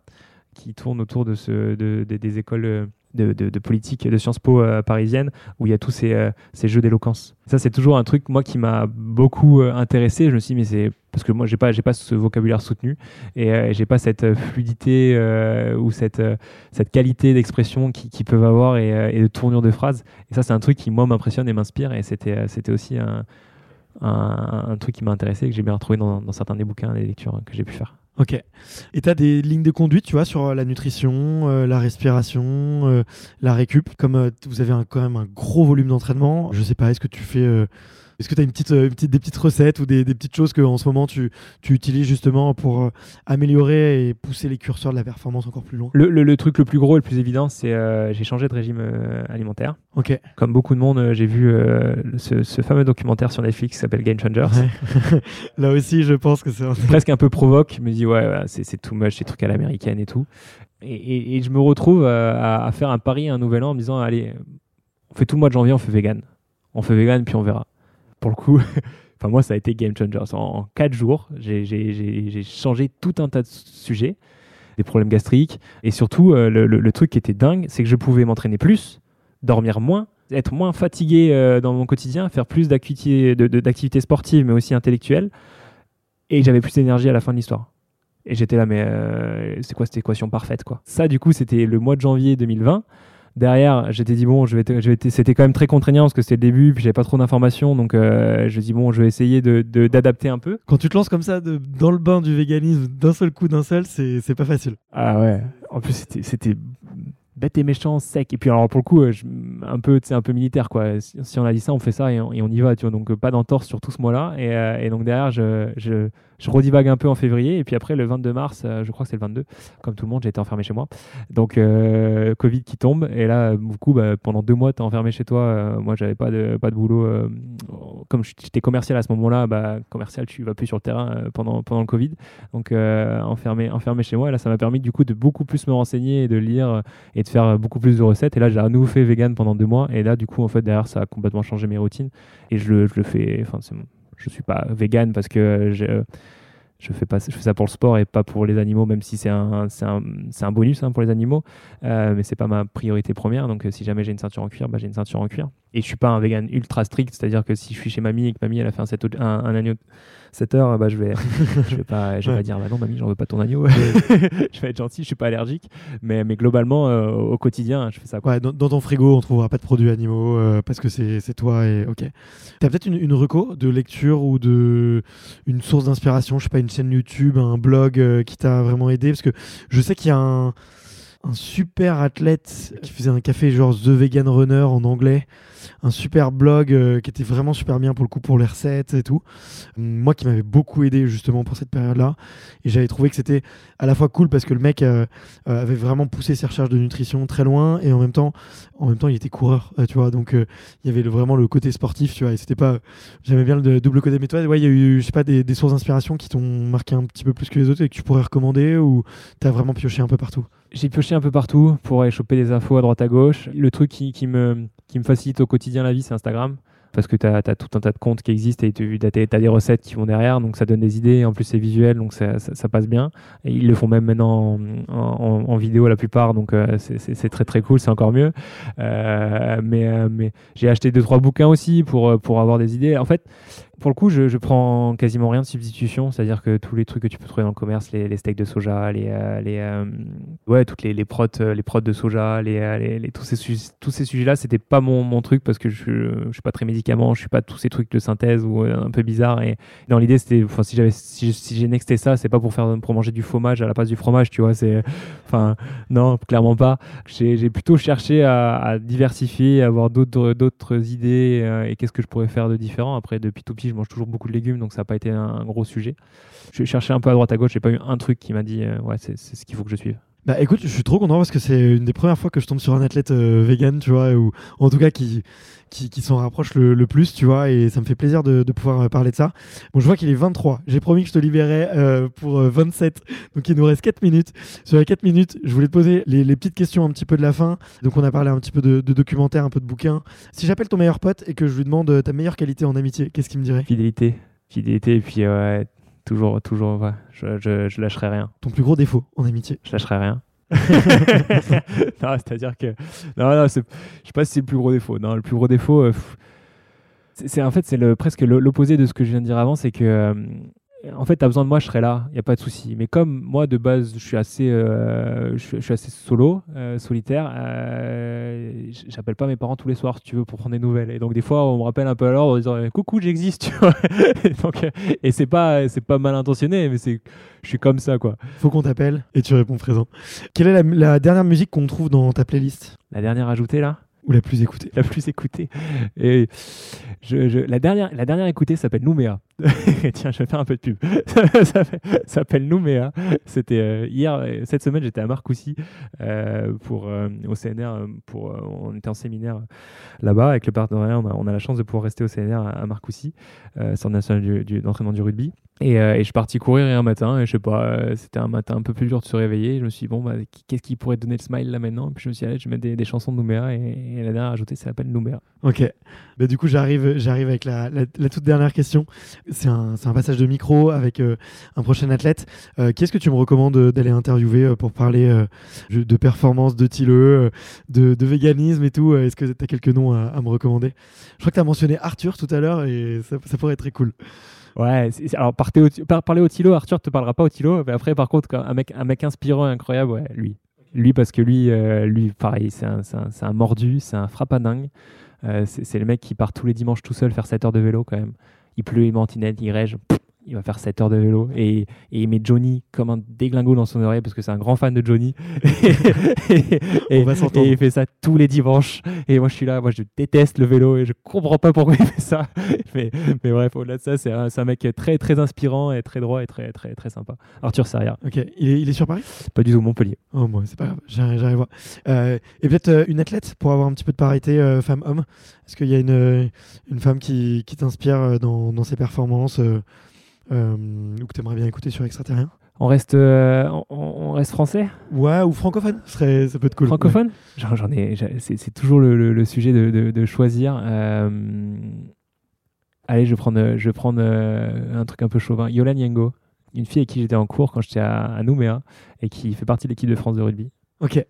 qui tourne autour de ce de, de- des écoles euh, de, de, de politique de Sciences Po euh, parisiennes où il y a tous ces, ces jeux d'éloquence. Ça, c'est toujours un truc, moi, qui m'a beaucoup intéressé. Je me suis dit, mais c'est parce que moi, j'ai pas, j'ai pas ce vocabulaire soutenu et j'ai pas cette fluidité ou cette, cette qualité d'expression qui- qu'ils peuvent avoir et, de tournure de phrases. Et ça, c'est un truc qui, moi, m'impressionne et m'inspire. Et c'était, c'était aussi un, un, truc qui m'a intéressé et que j'ai bien retrouvé dans, certains des bouquins, des lectures que j'ai pu faire. Ok. Et tu as des lignes de conduite, tu vois, sur euh, la nutrition, euh, la respiration, euh, la récup. Comme vous avez quand même un gros volume d'entraînement, je sais pas, est-ce que tu fais Est-ce que tu as une petite, euh, une petite, des petites recettes ou des, des petites choses que en ce moment tu, tu utilises justement pour euh, améliorer et pousser les curseurs de la performance encore plus loin? Le, le- le truc le plus gros et le plus évident, c'est euh, j'ai changé de régime euh, alimentaire. Ok. Comme beaucoup de monde, j'ai vu euh, ce, ce fameux documentaire sur Netflix qui s'appelle Game Changers. Ouais. Là aussi, je pense que c'est presque un peu provoque. Je me dis, ouais, ouais, c'est too much, ces trucs à l'américaine et tout. Et, et- et je me retrouve à, à faire un pari un nouvel an en me disant, allez, on fait tout le mois de janvier, on fait vegan. On fait vegan, puis on verra. Pour le coup, enfin, moi, ça a été game changer. En, en quatre jours, j'ai- changé tout un tas de sujets, des problèmes gastriques. Et surtout, euh, le, truc qui était dingue, c'est que je pouvais m'entraîner plus, dormir moins, être moins fatigué euh, dans mon quotidien, faire plus d'activités sportives, mais aussi intellectuelles. Et j'avais plus d'énergie à la fin de l'histoire. Et j'étais là, mais euh, c'est quoi cette équation parfaite quoi? Ça, du coup, c'était le mois de janvier 2020. Derrière, j'étais dit, bon, je vais je c'était quand même très contraignant parce que c'était le début, puis j'avais pas trop d'informations. Donc, euh, je dis, bon, je vais essayer de- d'adapter un peu. Quand tu te lances comme ça de, dans le bain du véganisme d'un seul coup, d'un seul, c'est c'est pas facile. Ah ouais. En plus, c'était- c'était bête et méchant, sec. Et puis, alors, pour le coup, euh, je- un peu, un peu militaire, quoi. Si, si on a dit ça, on fait ça et on, et on y va, tu vois. Donc, euh, pas d'entorse sur tout ce mois-là. Et, euh, et donc, derrière, je, je, je redivague un peu en février. Et puis après, le 22 mars, euh, je crois que c'est le 22, comme tout le monde, j'ai été enfermé chez moi. Donc, euh, Covid qui tombe. Et là, du coup, bah, pendant deux mois, tu es enfermé chez toi. Euh, moi, j'avais pas de, pas de boulot. comme j'étais commercial à ce moment-là, bah, commercial, tu vas plus sur le terrain pendant, pendant le Covid. Donc, enfermé, enfermé chez moi. Et là, ça m'a permis, du coup, de beaucoup plus me renseigner et de lire et de faire beaucoup plus de recettes. Et là, j'ai à nouveau fait vegan pendant deux mois. Et là, du coup, en fait, derrière, ça a complètement changé mes routines. Et je le, je le fais. Enfin, c'est- je suis pas vegan parce que j'ai, euh, je fais pas, je fais ça pour le sport et pas pour les animaux, même si c'est un, un, un bonus hein, pour les animaux. Euh, mais c'est pas ma priorité première. Donc, euh, si jamais j'ai une ceinture en cuir, bah, j'ai une ceinture en cuir. Et je suis pas un vegan ultra strict, c'est-à-dire que si je suis chez mamie et que mamie elle a fait un, set- un, un agneau de 7 heures, bah, je vais, je vais pas, je vais pas dire bah non mamie, j'en veux pas ton agneau. je vais être gentil, je suis pas allergique. Mais, mais globalement, euh, au quotidien, je fais ça. Quoi. Ouais, dans, dans ton frigo, on trouvera pas de produits animaux euh, parce que c'est c'est toi et ok. T'as peut-être une, une reco de lecture ou de une source d'inspiration, je sais pas, une chaîne YouTube, un blog euh, qui t'a vraiment aidé? Parce que je sais qu'il y a un, un super athlète qui faisait un café genre The Vegan Runner en anglais, un super blog euh, qui était vraiment super bien pour le coup pour les recettes et tout. Moi qui m'avait beaucoup aidé justement pour cette période-là. Et j'avais trouvé que c'était à la fois cool parce que le mec euh, euh, avait vraiment poussé ses recherches de nutrition très loin et en même temps en même temps il était coureur euh, tu vois. Donc euh, il y avait le- vraiment le côté sportif tu vois. Et c'était pas j'aimais bien le double côté mais toi ouais il y a eu je sais pas des, des sources d'inspiration qui t'ont marqué un petit peu plus que les autres et que tu pourrais recommander ou t'as vraiment pioché un peu partout? J'ai pioché un peu partout pour aller choper des infos à droite à gauche. Le truc qui, me, facilite au quotidien la vie, c'est Instagram. Parce que tu as, tout un tas de comptes qui existent et tu as, des recettes qui vont derrière, donc ça donne des idées. En plus, c'est visuel, donc ça, passe bien. Ils le font même maintenant en, vidéo la plupart, donc euh, c'est- très très cool, c'est encore mieux. Euh, mais euh, mais j'ai acheté deux trois bouquins aussi pour, pour avoir des idées. En fait, pour le coup, je, prends quasiment rien de substitution, c'est-à-dire que tous les trucs que tu peux trouver dans le commerce, les, steaks de soja, les, euh, euh, ouais, toutes les les protes, euh, les protes de soja, les, les, tous ces tous ces sujets-là, c'était pas mon, mon truc parce que je, je suis pas très médicament, je suis pas tous ces trucs de synthèse ou un peu bizarres. Et dans l'idée, c'était, enfin, si j'avais, si, j'ai nexté ça, c'est pas pour faire pour manger du fromage à la place du fromage, tu vois, c'est, enfin, non, clairement pas. J'ai plutôt cherché à, diversifier, à avoir d'autres d'autres idées et qu'est-ce que je pourrais faire de différent. Après, depuis tout petit, je mange toujours beaucoup de légumes, donc ça n'a pas été un, gros sujet. J'ai cherché un peu à droite à gauche, j'ai pas eu un truc qui m'a dit euh, ouais, c'est ce qu'il faut que je suive. Bah écoute, je suis trop content parce que c'est une des premières fois que je tombe sur un athlète euh, vegan, tu vois, ou en tout cas qui, s'en rapproche le, plus, tu vois, et ça me fait plaisir de, pouvoir euh, parler de ça. Bon, je vois qu'il est 23. J'ai promis que je te libérais euh, pour euh, 27, donc il nous reste 4 minutes. Sur les 4 minutes, je voulais te poser les, petites questions un petit peu de la fin. Donc on a parlé un petit peu de, de documentaire, un peu de bouquins. Si j'appelle ton meilleur pote et que je lui demande ta meilleure qualité en amitié, qu'est-ce qu'il me dirait? Fidélité, fidélité, et puis ouais, toujours, toujours, ouais, je, je, je lâcherai rien. Ton plus gros défaut en amitié Je lâcherai rien. non, c'est-à-dire que. Non, non, je sais pas si c'est le plus gros défaut. Non, le plus gros défaut. euh, c'est en fait, c'est le, presque l'opposé de ce que je viens de dire avant. C'est que. euh, en fait, tu as besoin de moi, je serai là, il n'y a pas de souci. Mais comme moi, de base, je suis assez, euh, je, suis- je suis assez solo, euh, solitaire, euh, j'appelle pas mes parents tous les soirs, si tu veux, pour prendre des nouvelles. Et donc, des fois, on me rappelle un peu à l'ordre en disant Coucou, j'existe, tu vois. et donc, euh, et c'est pas, c'est pas mal intentionné, mais c'est, je suis comme ça, quoi. Faut qu'on t'appelle et tu réponds présent. Quelle est la, la dernière musique qu'on trouve dans ta playlist? La dernière ajoutée, là? Ou la plus écoutée la plus écoutée. Et la, dernière, écoutée s'appelle Nouméa. Tiens, je vais faire un peu de pub. ça s'appelle Nouméa. C'était euh, hier, euh, cette semaine, j'étais à Marcoussis euh, pour, au CNR. Pour, on était en séminaire là-bas avec le partenariat. On a, la chance de pouvoir rester au CNR à, à Marcoussis, Centre national d'entraînement du rugby. Et, euh, et je suis parti courir hier un matin, et je sais pas, euh, c'était un matin un peu plus dur de se réveiller. Je me suis dit, bon, bah, qu'est-ce qui pourrait donner le smile là maintenant? Puis je me suis dit, allez, je vais mettre des, chansons de Nouméa, et, et la dernière ajoutée, ça s'appelle Nouméa. Ok. Bah, du coup, j'arrive, j'arrive avec la, toute dernière question. C'est un, passage de micro avec euh, un prochain athlète. Euh, qui est-ce que tu me recommandes d'aller interviewer pour parler de performance, de Tilleux, euh, de, véganisme et tout? Est-ce que tu as quelques noms à, me recommander? Je crois que tu as mentionné Arthur tout à l'heure et ça pourrait être très cool. Ouais, c'est- alors partez au, par- parler au Tilo, Arthur te parlera pas au Tilo, mais après par contre un mec, un mec inspirant et incroyable, ouais, lui. Lui parce que lui, euh, lui pareil, c'est un, c'est un- c'est un mordu, c'est un frappadingue. Euh, c'est c'est le mec qui part tous les dimanches tout seul faire 7 heures de vélo quand même. Il pleut, il mantinette, il rège, pff, il va faire 7 heures de vélo et, et il met Johnny comme un déglingo dans son oreille parce que c'est un grand fan de Johnny. et, et- On va s'entendre. et il fait ça tous les dimanches. Et moi je suis là, moi je déteste le vélo et je comprends pas pourquoi il fait ça. mais, mais bref, au-delà de ça, c'est un, mec très très inspirant et très droit et très très très sympa. Arthur Sarria, Ok. Il est, il est sur Paris? Pas du tout Montpellier. Oh, moi, c'est pas grave. J'arrive. Euh, et peut-être euh, une athlète pour avoir un petit peu de parité euh, femme-homme? Est-ce qu'il y a une, euh, une femme qui, qui t'inspire dans, dans ses performances ou que tu aimerais bien écouter sur Extraterrien On reste, euh, on, on reste français, Ouais, ou francophone, Ce serait, ça peut être cool. francophone? J'en, j'en ai, c'est, c'est toujours le, le- le sujet de, de- de choisir. Euh, allez, je vais prendre, je vais prendre euh, un truc un peu chauvin. Yola Niengo, une fille avec qui j'étais en cours quand j'étais à, à Nouméa et qui fait partie de l'équipe de France de rugby. Ok,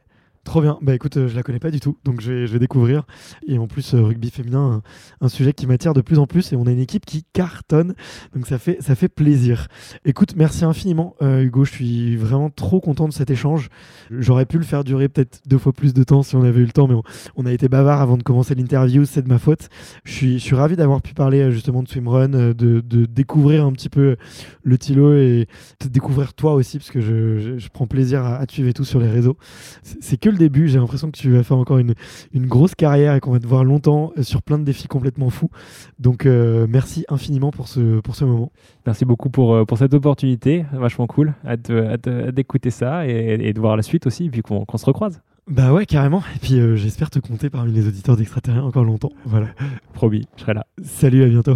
trop bien. Bah écoute, euh, je la connais pas du tout, donc je vais, je vais découvrir. Et en plus, euh, rugby féminin, un, sujet qui m'attire de plus en plus. Et on a une équipe qui cartonne, donc ça fait, ça fait plaisir. Écoute, merci infiniment, euh, Hugo. Je suis vraiment trop content de cet échange. J'aurais pu le faire durer peut-être deux fois plus de temps si on avait eu le temps, mais on, a été bavard avant de commencer l'interview. C'est de ma faute. Je suis, je suis ravi d'avoir pu parler justement de swimrun, de, de découvrir un petit peu le Tilo et de découvrir toi aussi, parce que je, je- prends plaisir à, à te suivre et tout sur les réseaux. C'est que le début. J'ai l'impression que tu vas faire encore une, une grosse carrière et qu'on va te voir longtemps euh, sur plein de défis complètement fous. Donc, euh, merci infiniment pour ce, pour ce moment. Merci beaucoup pour, euh, pour cette opportunité, vachement cool. Hâte, de- hâte, de- hâte d'écouter ça et, et de voir la suite aussi, et puis qu'on, se recroise. Bah ouais, carrément. Et puis, euh, j'espère te compter parmi les auditeurs d'Extraterrien encore longtemps. Voilà. Promis, je serai là. Salut, à bientôt.